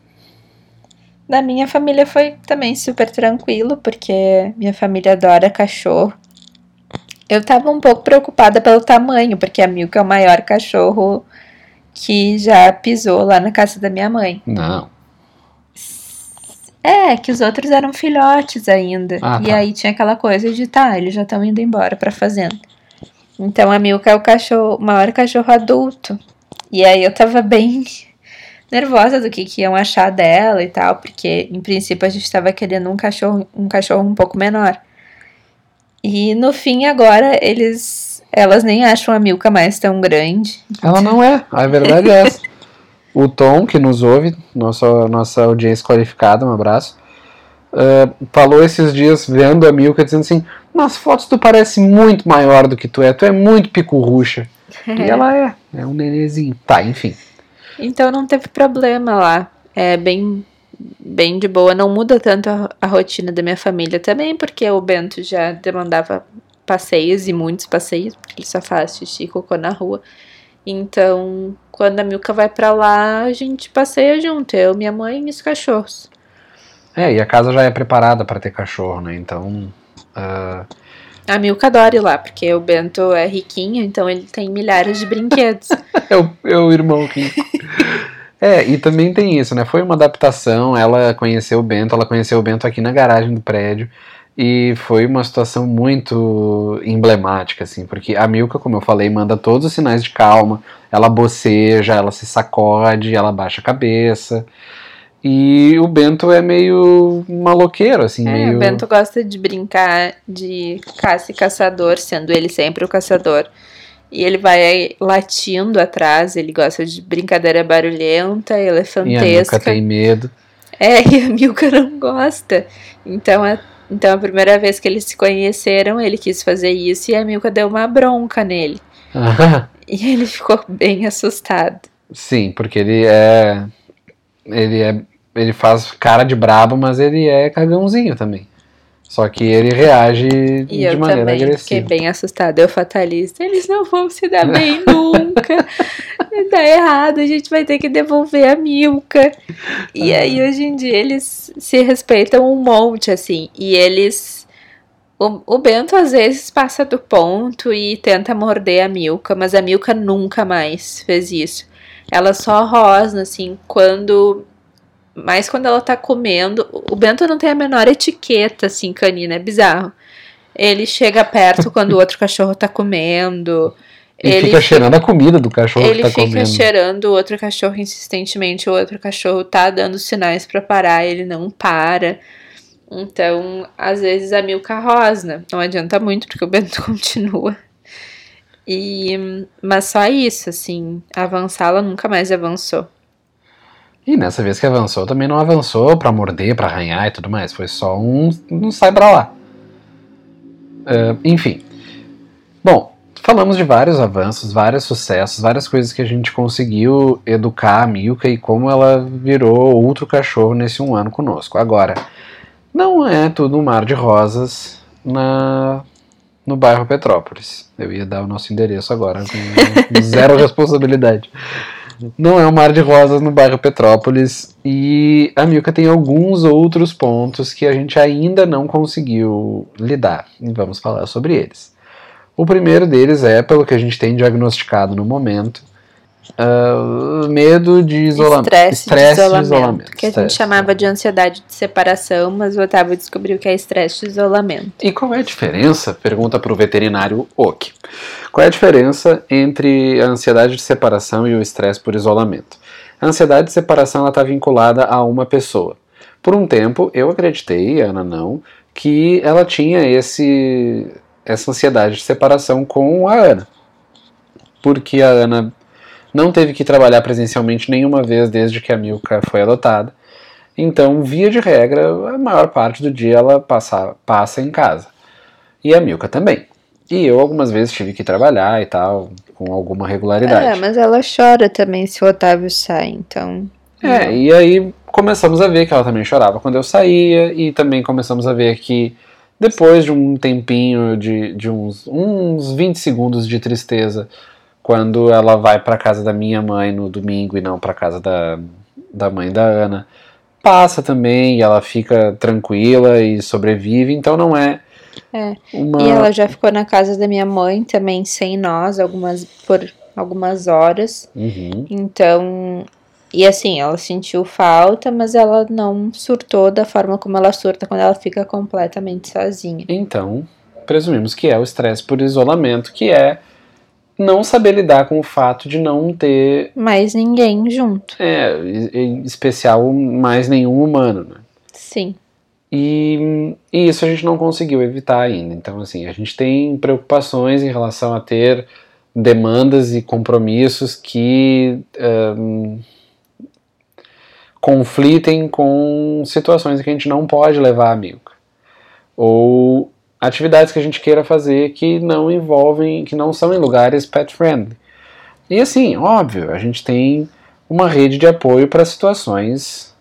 Na minha família foi também super tranquilo, porque minha família adora cachorro. Eu tava um pouco preocupada pelo tamanho, porque a Milka é o maior cachorro que já pisou lá na casa da minha mãe. Não. É, que os outros eram filhotes ainda. Ah, e tá. aí tinha aquela coisa de, tá, eles já estão indo embora pra fazenda. Então a Milka é o cachorro, o maior cachorro adulto. E aí eu tava bem nervosa do que, que iam achar dela e tal, porque em princípio a gente tava querendo um cachorro, um cachorro um pouco menor. E no fim agora eles elas nem acham a Milka mais tão grande. Ela não é, a verdade é essa. O Tom, que nos ouve, nossa, nossa audiência qualificada, um abraço, uh, falou esses dias, vendo a Milka, dizendo assim: Nas fotos tu parece muito maior do que tu é, tu é muito picurrucha. e ela é, é um nenezinho. Tá, enfim. Então não teve problema lá. É bem, bem de boa. Não muda tanto a, a rotina da minha família também, porque o Bento já demandava passeios e muitos passeios, porque ele só faz xixi e cocô na rua. Então, quando a Milka vai para lá, a gente passeia junto, eu, minha mãe e os cachorros. É, e a casa já é preparada para ter cachorro, né? Então. Uh... A Milka adora ir lá, porque o Bento é riquinho, então ele tem milhares de brinquedos. é, o, é o irmão rico. É, e também tem isso, né? Foi uma adaptação, ela conheceu o Bento, ela conheceu o Bento aqui na garagem do prédio. E foi uma situação muito emblemática, assim, porque a Milka, como eu falei, manda todos os sinais de calma, ela boceja, ela se sacode, ela baixa a cabeça. E o Bento é meio maloqueiro, assim, é, meio... o Bento gosta de brincar de caça e caçador, sendo ele sempre o caçador. E ele vai latindo atrás, ele gosta de brincadeira barulhenta, elefantesca. E a Milka tem medo. É, e a Milka não gosta. Então é então, a primeira vez que eles se conheceram, ele quis fazer isso e a Milka deu uma bronca nele. E ele ficou bem assustado. Sim, porque ele é. Ele é. Ele faz cara de brabo, mas ele é cagãozinho também. Só que ele reage e de eu maneira também agressiva. Fiquei bem assustada. Eu fatalista, eles não vão se dar bem nunca. Dá errado, a gente vai ter que devolver a Milka. E ah. aí, hoje em dia, eles se respeitam um monte, assim. E eles. O, o Bento às vezes passa do ponto e tenta morder a Milka, mas a Milka nunca mais fez isso. Ela só rosna, assim, quando mas quando ela tá comendo, o Bento não tem a menor etiqueta, assim, canina, é bizarro. Ele chega perto quando o outro cachorro tá comendo. Ele, ele fica cheirando a comida do cachorro que tá comendo. Ele fica cheirando o outro cachorro insistentemente, o outro cachorro tá dando sinais para parar, ele não para. Então, às vezes a Milka rosna. Não adianta muito, porque o Bento continua. E, mas só isso, assim, avançar ela nunca mais avançou. E nessa vez que avançou, também não avançou para morder, para arranhar e tudo mais. Foi só um, um sai pra lá. Uh, enfim. Bom, falamos de vários avanços, vários sucessos, várias coisas que a gente conseguiu educar a Milka e como ela virou outro cachorro nesse um ano conosco. Agora, não é tudo um mar de rosas na, no bairro Petrópolis. Eu ia dar o nosso endereço agora, com zero responsabilidade. Não é um mar de rosas no bairro Petrópolis e a Milka tem alguns outros pontos que a gente ainda não conseguiu lidar e vamos falar sobre eles. O primeiro deles é, pelo que a gente tem diagnosticado no momento, Uh, medo de isolamento. Estresse, Estresse de isolamento. isolamento. Que a Estresse. gente chamava de ansiedade de separação, mas o Otávio descobriu que é estresse de isolamento. E qual é a diferença? Pergunta para o veterinário Oki. Qual é a diferença entre a ansiedade de separação e o estresse por isolamento? A ansiedade de separação está vinculada a uma pessoa. Por um tempo, eu acreditei, a Ana não, que ela tinha esse, essa ansiedade de separação com a Ana. Porque a Ana não teve que trabalhar presencialmente nenhuma vez desde que a Milka foi adotada. Então, via de regra, a maior parte do dia ela passa, passa em casa. E a Milka também. E eu algumas vezes tive que trabalhar e tal, com alguma regularidade. É, mas ela chora também se o Otávio sai, então. É, e aí começamos a ver que ela também chorava quando eu saía, e também começamos a ver que depois de um tempinho, de, de uns, uns 20 segundos de tristeza, quando ela vai para casa da minha mãe no domingo e não para casa da, da mãe da Ana, passa também e ela fica tranquila e sobrevive, então não é, É. uma. E ela já ficou na casa da minha mãe também sem nós, algumas por algumas horas. Uhum. Então, e assim, ela sentiu falta, mas ela não surtou da forma como ela surta quando ela fica completamente sozinha. Então, presumimos que é o estresse por isolamento, que é não saber lidar com o fato de não ter, Mas ninguém junto. é, em especial, mais nenhum humano, né? Sim. E, e isso a gente não conseguiu evitar ainda. Então, assim, a gente tem preocupações em relação a ter demandas e compromissos que ahn, conflitem com situações que a gente não pode levar a Milka. Ou atividades que a gente queira fazer que não envolvem, que não são em lugares pet friendly. E assim, óbvio, a gente tem uma rede de apoio para situações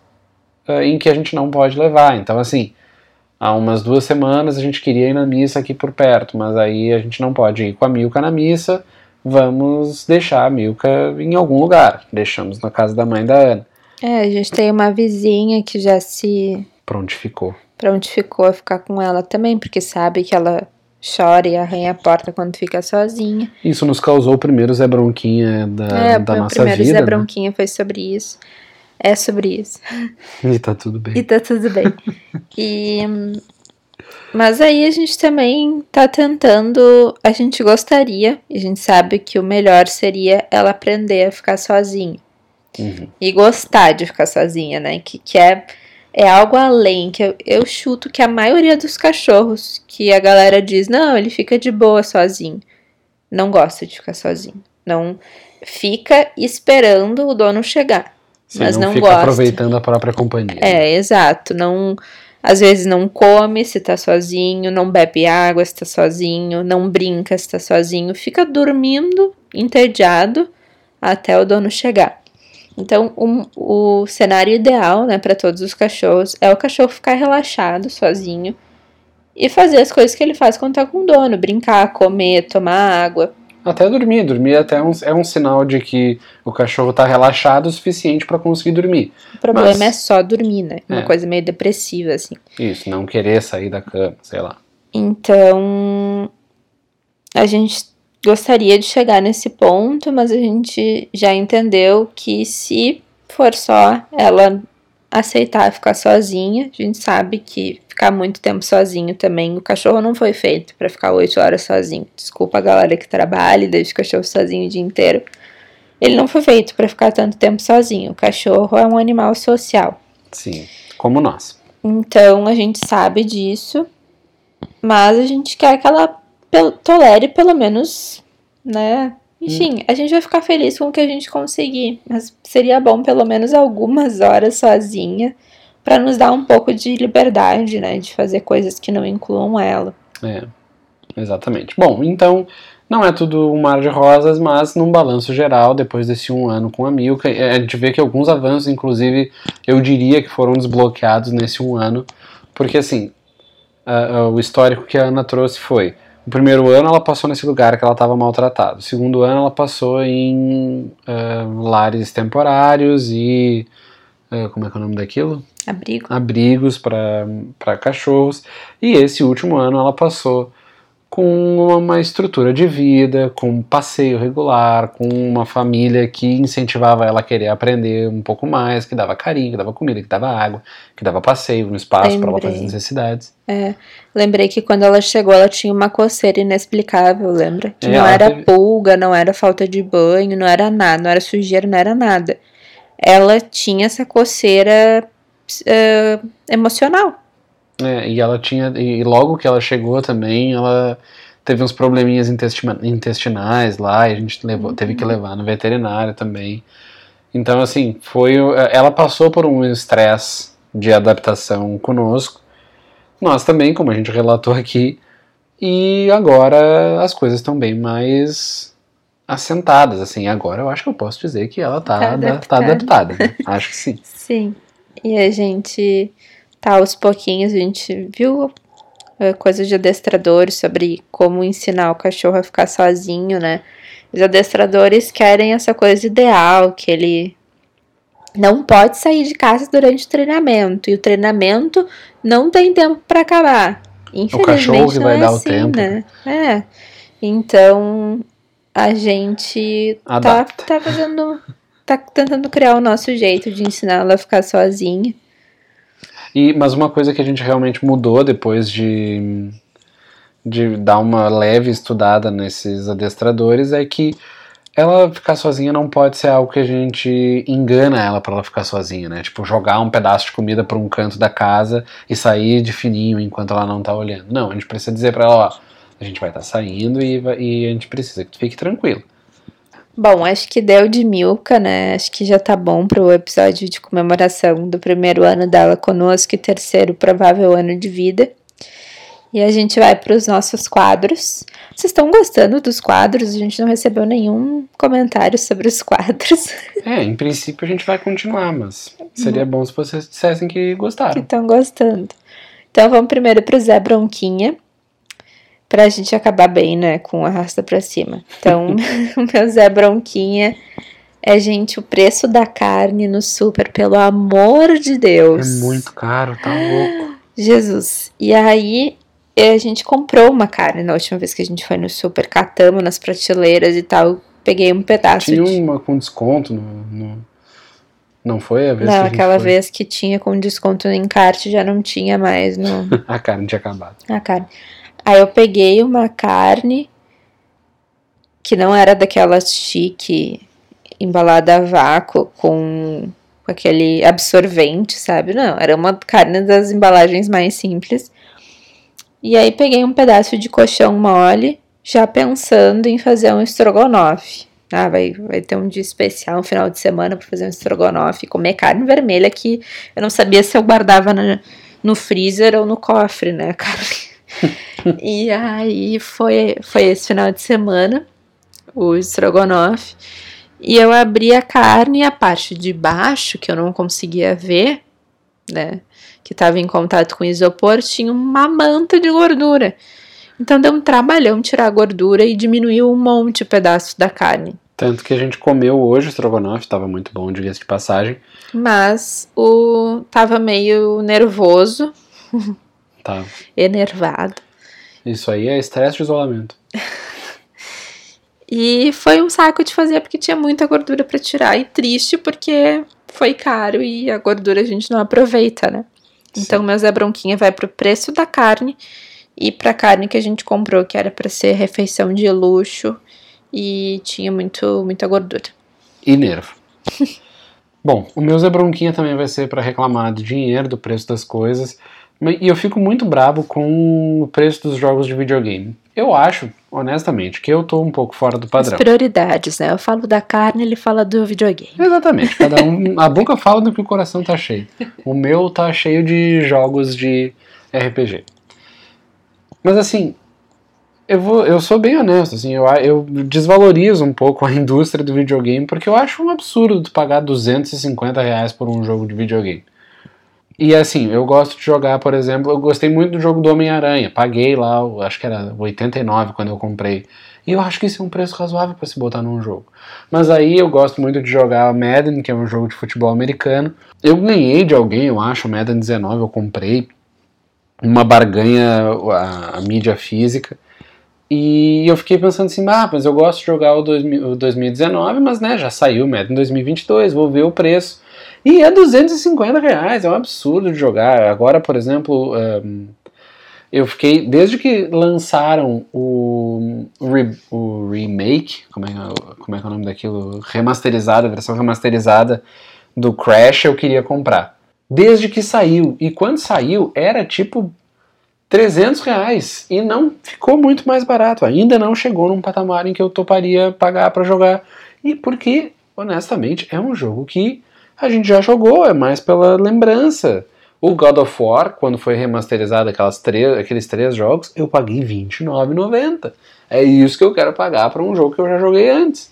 ah, em que a gente não pode levar. Então, assim, há umas duas semanas a gente queria ir na missa aqui por perto, mas aí a gente não pode ir com a Milka na missa, vamos deixar a Milka em algum lugar. Deixamos na casa da mãe da Ana. É, a gente tem uma vizinha que já se Prontificou. Prontificou a ficar com ela também, porque sabe que ela chora e arranha a porta quando fica sozinha. Isso nos causou o primeiro Zé Bronquinha da, é, da o meu nossa primeiro vida. Zé né? Bronquinha foi sobre isso. É sobre isso. E tá tudo bem. E tá tudo bem. E. Mas aí a gente também tá tentando. A gente gostaria, a gente sabe que o melhor seria ela aprender a ficar sozinha. Uhum. E gostar de ficar sozinha, né? Que, que é, é algo além. Que eu, eu chuto que a maioria dos cachorros que a galera diz, não, ele fica de boa sozinho. Não gosta de ficar sozinho. Não fica esperando o dono chegar. Sim, mas não, não fica gosta. aproveitando a própria companhia. É, exato. Não, às vezes não come se tá sozinho, não bebe água se tá sozinho, não brinca se tá sozinho, fica dormindo, entediado até o dono chegar. Então, um- o cenário ideal, né, para todos os cachorros é o cachorro ficar relaxado, sozinho e fazer as coisas que ele faz quando tá com o dono, brincar, comer, tomar água. Até dormir. Dormir até é um, é um sinal de que o cachorro tá relaxado o suficiente para conseguir dormir. O problema Mas- é só dormir, né? Uma É. coisa meio depressiva assim. Isso, não querer sair da cama, sei lá. Então, a gente gostaria de chegar nesse ponto, mas a gente já entendeu que se for só ela aceitar ficar sozinha, a gente sabe que ficar muito tempo sozinho também, o cachorro não foi feito para ficar oito horas sozinho. Desculpa a galera que trabalha e deixa o cachorro sozinho o dia inteiro. Ele não foi feito para ficar tanto tempo sozinho. O cachorro é um animal social. Sim, como nós. Então a gente sabe disso, mas a gente quer que ela tolere pelo menos, né? Enfim, a gente vai ficar feliz com o que a gente conseguir, mas seria bom pelo menos algumas horas sozinha para nos dar um pouco de liberdade, né? De fazer coisas que não incluam ela. É, exatamente. Bom, então não é tudo um mar de rosas, mas num balanço geral, depois desse um ano com a Milka, é, a gente vê que alguns avanços, inclusive, eu diria que foram desbloqueados nesse um ano, porque assim, o histórico que a Ana trouxe foi. O primeiro ano ela passou nesse lugar que ela estava maltratada. O segundo ano ela passou em ah, lares temporários e. ah, como é que é o nome daquilo? Abrigo. abrigos para cachorros. E esse último ano ela passou com uma estrutura de vida, com um passeio regular, com uma família que incentivava ela a querer aprender um pouco mais, que dava carinho, que dava comida, que dava água, que dava passeio no espaço para ela fazer as necessidades. É, lembrei que quando ela chegou ela tinha uma coceira inexplicável, lembra? Que é, não era teve... pulga, não era falta de banho, não era nada, não era sujeira, não era nada. Ela tinha essa coceira uh, emocional é, e ela tinha. E logo que ela chegou também, ela teve uns probleminhas intestinais lá, e a gente levou, teve que uhum. levar no veterinário também. Então, assim, foi. Ela passou por um estresse de adaptação conosco. Nós também, como a gente relatou aqui. E agora as coisas estão bem mais assentadas, assim. Agora eu acho que eu posso dizer que ela tá, tá adaptada. Tá adaptada né? Acho que sim. Sim. E a gente tá aos pouquinhos, a gente viu é, coisas de adestradores sobre como ensinar o cachorro a ficar sozinho, né? Os adestradores querem essa coisa ideal, que ele não pode sair de casa durante o treinamento, e o treinamento não tem tempo para acabar. Infelizmente, o não vai é dar assim, né? É. Então, a gente tá, tá fazendo. tá tentando criar o nosso jeito de ensinar ela a ficar sozinha. E, mas uma coisa que a gente realmente mudou depois de, de dar uma leve estudada nesses adestradores é que ela ficar sozinha não pode ser algo que a gente engana ela para ela ficar sozinha, né? Tipo, jogar um pedaço de comida para um canto da casa e sair de fininho enquanto ela não tá olhando. Não, a gente precisa dizer para ela, ó, a gente vai estar tá saindo e, e a gente precisa que tu fique tranquilo. Bom, acho que deu de Milka, né? Acho que já tá bom pro episódio de comemoração do primeiro ano dela conosco e terceiro provável ano de vida. E a gente vai para os nossos quadros. Vocês estão gostando dos quadros? A gente não recebeu nenhum comentário sobre os quadros. É, em princípio a gente vai continuar, mas seria bom se vocês dissessem que gostaram. Que estão gostando. Então vamos primeiro para o Zé Bronquinha pra gente acabar bem, né, com a raça pra cima. Então, o meu Zé Bronquinha é, gente, o preço da carne no super, pelo amor de Deus. É muito caro, tá louco. Jesus. E aí, a gente comprou uma carne na última vez que a gente foi no super, catamos nas prateleiras e tal. Peguei um pedaço. Tinha de... uma com desconto no, no... Não foi a vez não, que aquela foi? vez que tinha com desconto no encarte já não tinha mais. No... a carne tinha acabado. A carne. Aí eu peguei uma carne que não era daquela chique embalada a vácuo com, aquele absorvente, sabe? Não, era uma carne das embalagens mais simples. E aí peguei um pedaço de colchão mole, já pensando em fazer um estrogonofe. Ah, vai, vai ter um dia especial, um final de semana para fazer um estrogonofe, comer carne vermelha que eu não sabia se eu guardava no freezer ou no cofre, né, carne e aí foi, foi esse final de semana, o estrogonofe. E eu abri a carne e a parte de baixo, que eu não conseguia ver, né? Que estava em contato com o isopor, tinha uma manta de gordura. Então deu um trabalhão tirar a gordura e diminuiu um monte de pedaços da carne. Tanto que a gente comeu hoje o estrogonofe, estava muito bom, diga-se de passagem. Mas o tava meio nervoso. Tá. Enervado. Isso aí é estresse de isolamento. e foi um saco de fazer porque tinha muita gordura para tirar. E triste porque foi caro e a gordura a gente não aproveita, né? Sim. Então, meu Zé Bronquinha vai pro preço da carne e pra carne que a gente comprou, que era para ser refeição de luxo e tinha muito, muita gordura. E nervo. Bom, o meu Zé Bronquinha também vai ser para reclamar do dinheiro, do preço das coisas. E eu fico muito bravo com o preço dos jogos de videogame. Eu acho, honestamente, que eu tô um pouco fora do padrão. As prioridades, né? Eu falo da carne, ele fala do videogame. Exatamente. Cada um, a boca fala do que o coração tá cheio. O meu tá cheio de jogos de RPG. Mas assim, eu, vou, eu sou bem honesto, assim, eu, eu desvalorizo um pouco a indústria do videogame porque eu acho um absurdo tu pagar 250 reais por um jogo de videogame. E assim, eu gosto de jogar, por exemplo, eu gostei muito do jogo do Homem-Aranha. Paguei lá, acho que era 89 quando eu comprei. E eu acho que isso é um preço razoável para se botar num jogo. Mas aí eu gosto muito de jogar Madden, que é um jogo de futebol americano. Eu ganhei de alguém, eu acho, Madden 19, eu comprei uma barganha, a, a mídia física. E eu fiquei pensando assim, ah, mas eu gosto de jogar o, 2000, o 2019, mas né, já saiu o Madden 2022, vou ver o preço. E é 250 reais, é um absurdo de jogar. Agora, por exemplo, um, eu fiquei, desde que lançaram o, re, o remake, como é, como é que é o nome daquilo? Remasterizado, a versão remasterizada do Crash, eu queria comprar. Desde que saiu. E quando saiu, era tipo 300 reais e não ficou muito mais barato. Ainda não chegou num patamar em que eu toparia pagar para jogar. E porque, honestamente, é um jogo que a gente já jogou, é mais pela lembrança. O God of War, quando foi remasterizado aquelas três, aqueles três jogos, eu paguei R$29,90. É isso que eu quero pagar para um jogo que eu já joguei antes.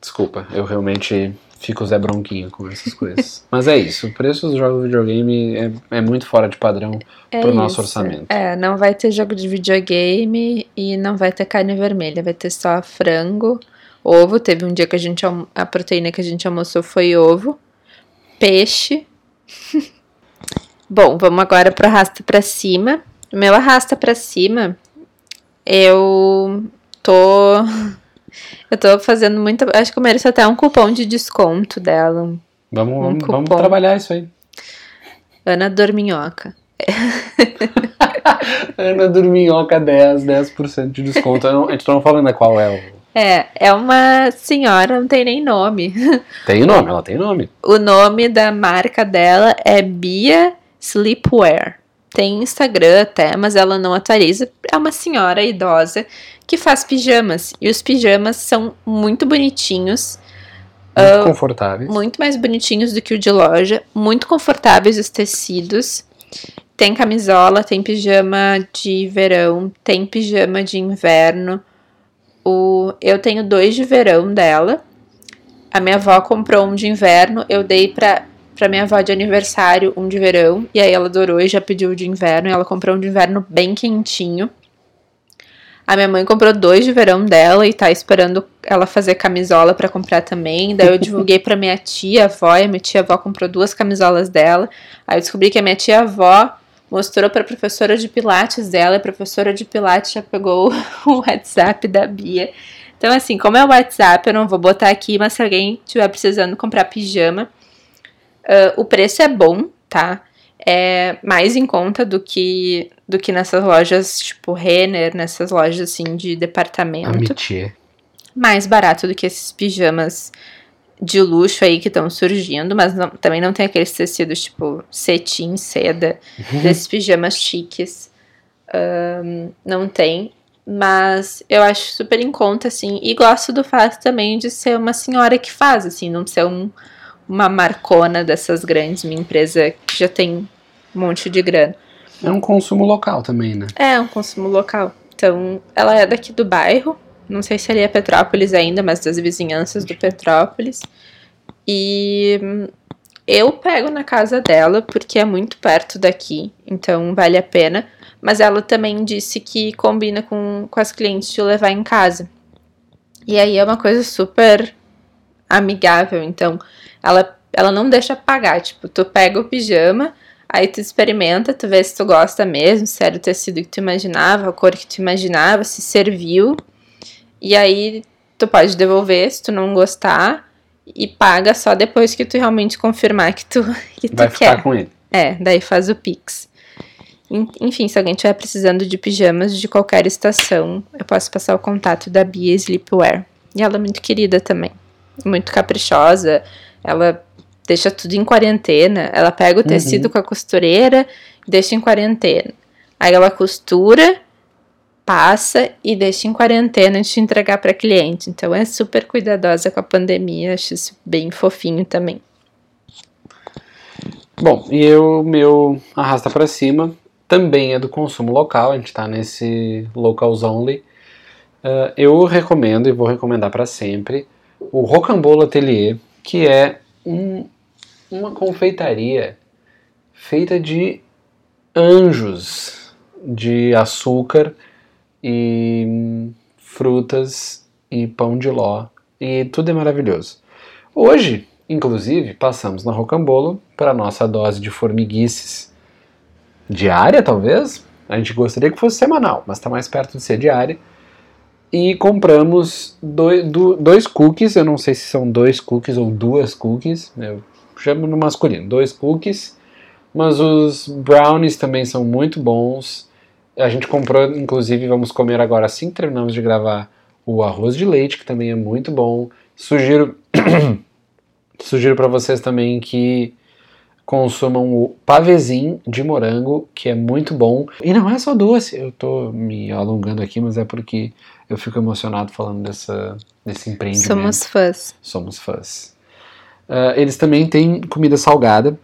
Desculpa, eu realmente fico Zé Bronquinho com essas coisas. Mas é isso, o preço dos jogos de videogame é, é muito fora de padrão É pro nosso isso. orçamento. É, não vai ter jogo de videogame e não vai ter carne vermelha, vai ter só frango, ovo. Teve um dia que a gente a proteína que a gente almoçou foi ovo, peixe. Bom, vamos agora pro arrasta pra cima. O meu arrasta pra cima, eu tô eu tô fazendo muita, acho que eu mereço até um cupom de desconto dela. Vamos, Um vamos, vamos trabalhar isso aí. Ana Dorminhoca. Ana Dorminhoca 10, 10% de desconto. Eu não- a gente não falando qual é o. É, é uma senhora, não tem nem nome. Tem nome, ela tem nome. O nome da marca dela é Bia Sleepwear. Tem Instagram até, mas ela não atualiza. É uma senhora idosa que faz pijamas. E os pijamas são muito bonitinhos, Muito confortáveis. muito mais bonitinhos do que o de loja, muito confortáveis os tecidos. Tem camisola, tem pijama de verão, tem pijama de inverno. O, eu tenho dois de verão dela. A minha avó comprou um de inverno, eu dei pra, pra minha avó de aniversário um de verão, e aí ela adorou e já pediu o de inverno, e ela comprou um de inverno bem quentinho. A minha mãe comprou dois de verão dela e tá esperando ela fazer camisola pra comprar também. Daí eu divulguei pra minha tia avó, e a minha tia avó comprou duas camisolas dela. Aí eu descobri que a minha tia avó mostrou pra professora de pilates dela, a professora de pilates já pegou o WhatsApp da Bia. Então, assim, como é o WhatsApp, eu não vou botar aqui, mas se alguém estiver precisando comprar pijama, ah, o preço é bom, tá? É mais em conta do que do que nessas lojas tipo Renner, nessas lojas assim de departamento Amitié. mais barato do que esses pijamas de luxo aí que estão surgindo, mas não- também não tem aqueles tecidos tipo cetim, seda, desses pijamas chiques. Ahn, não tem. Mas eu acho super em conta, assim, e gosto do fato também de ser uma senhora que faz, assim, não ser um- uma marcona dessas grandes, uma empresa que já tem um monte de grana. É um consumo local também, né? É um consumo local. Então, ela é daqui do bairro. Não sei se ali é Petrópolis ainda, mas das vizinhanças do Petrópolis. E hum, eu pego na casa dela porque é muito perto daqui, então vale a pena. Mas ela também disse que combina com, com as clientes de levar em casa. E aí é uma coisa super amigável. Então, ela, ela não deixa pagar. Tipo, tu pega o pijama, Aí tu experimenta, tu vê se tu gosta mesmo, se era o tecido que tu imaginava, a cor que tu imaginava, se serviu. E aí tu pode devolver se tu não gostar e paga só depois que tu realmente confirmar que tu, que tu Vai quer. ficar com ele. É, daí faz o Pix. En- Enfim, se alguém estiver precisando de pijamas de qualquer estação, eu posso passar o contato da Bia Sleepwear. E ela é muito querida também. Muito caprichosa. Ela deixa tudo em quarentena. Ela pega o tecido com a costureira e deixa em quarentena. Aí ela costura, passa e deixa em quarentena antes de entregar para cliente. Então é super cuidadosa com a pandemia. Acho isso bem fofinho também. Bom, e o meu arrasta pra cima também é do consumo local, a gente tá nesse locals only. Ah, eu recomendo e vou recomendar para sempre o Rocambolo Atelier, que é um- uma confeitaria feita de anjos de açúcar e frutas e pão de ló e tudo é maravilhoso. Hoje, inclusive, passamos na Rocambolo para nossa dose de formiguices diária, talvez? A gente gostaria que fosse semanal, mas está mais perto de ser diária. E compramos dois, dois cookies, eu não sei se são dois cookies ou duas cookies, eu chamo no masculino, dois cookies, mas os brownies também são muito bons. A gente comprou, inclusive, vamos comer agora assim que terminamos de gravar o arroz de leite, que também é muito bom. Sugiro, sugiro para vocês também que consumam o pavezinho de morango, que é muito bom. E não é só doce, eu tô me alongando aqui, mas é porque eu fico emocionado falando dessa, desse empreendimento. Somos fãs. Somos fãs. Uh, eles também têm comida salgada.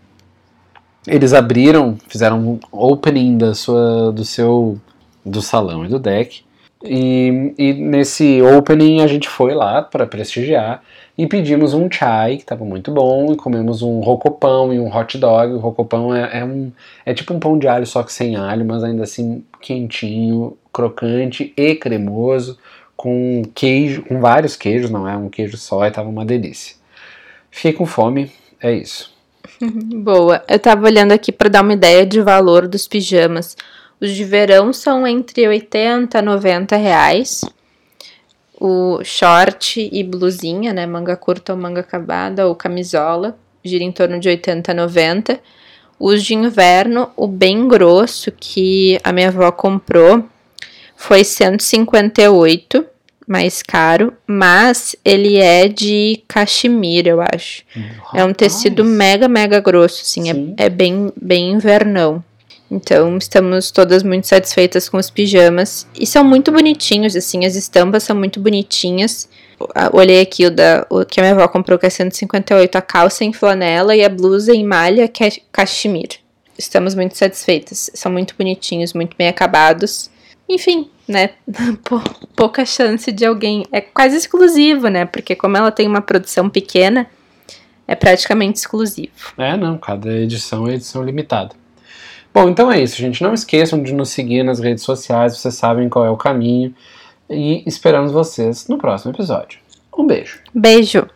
Eles abriram, fizeram um opening da sua, do seu do salão e do deck. E, e nesse opening a gente foi lá para prestigiar e pedimos um chai, que estava muito bom, e comemos um rocopão e um hot dog. O rocopão é, é, um, é tipo um pão de alho, só que sem alho, mas ainda assim quentinho, crocante e cremoso, com queijo, com vários queijos, não é um queijo só, e tava uma delícia. Fiquei com fome, é isso. Boa. Eu tava olhando aqui para dar uma ideia de valor dos pijamas. Os de verão são entre 80 a 90 reais. O short e blusinha, né? Manga curta ou manga acabada ou camisola, gira em torno de 80 a 90. Os de inverno, o bem grosso que a minha avó comprou foi 158, mais caro, mas ele é de cachemira, eu acho. Rapaz. É um tecido mega, mega grosso, assim, é, é, bem, bem invernão. Então, estamos todas muito satisfeitas com os pijamas. E são muito bonitinhos, assim, as estampas são muito bonitinhas. Olhei aqui o, da, o que a minha avó comprou, que é 158, a calça em flanela e a blusa em malha, que é cachemir. Estamos muito satisfeitas. São muito bonitinhos, muito bem acabados. Enfim, né? Pouca chance de alguém. É quase exclusivo, né? Porque, como ela tem uma produção pequena, é praticamente exclusivo. É, não. Cada edição é edição limitada. Bom, então é isso, gente. Não esqueçam de nos seguir nas redes sociais, vocês sabem qual é o caminho. E esperamos vocês no próximo episódio. Um beijo. Beijo.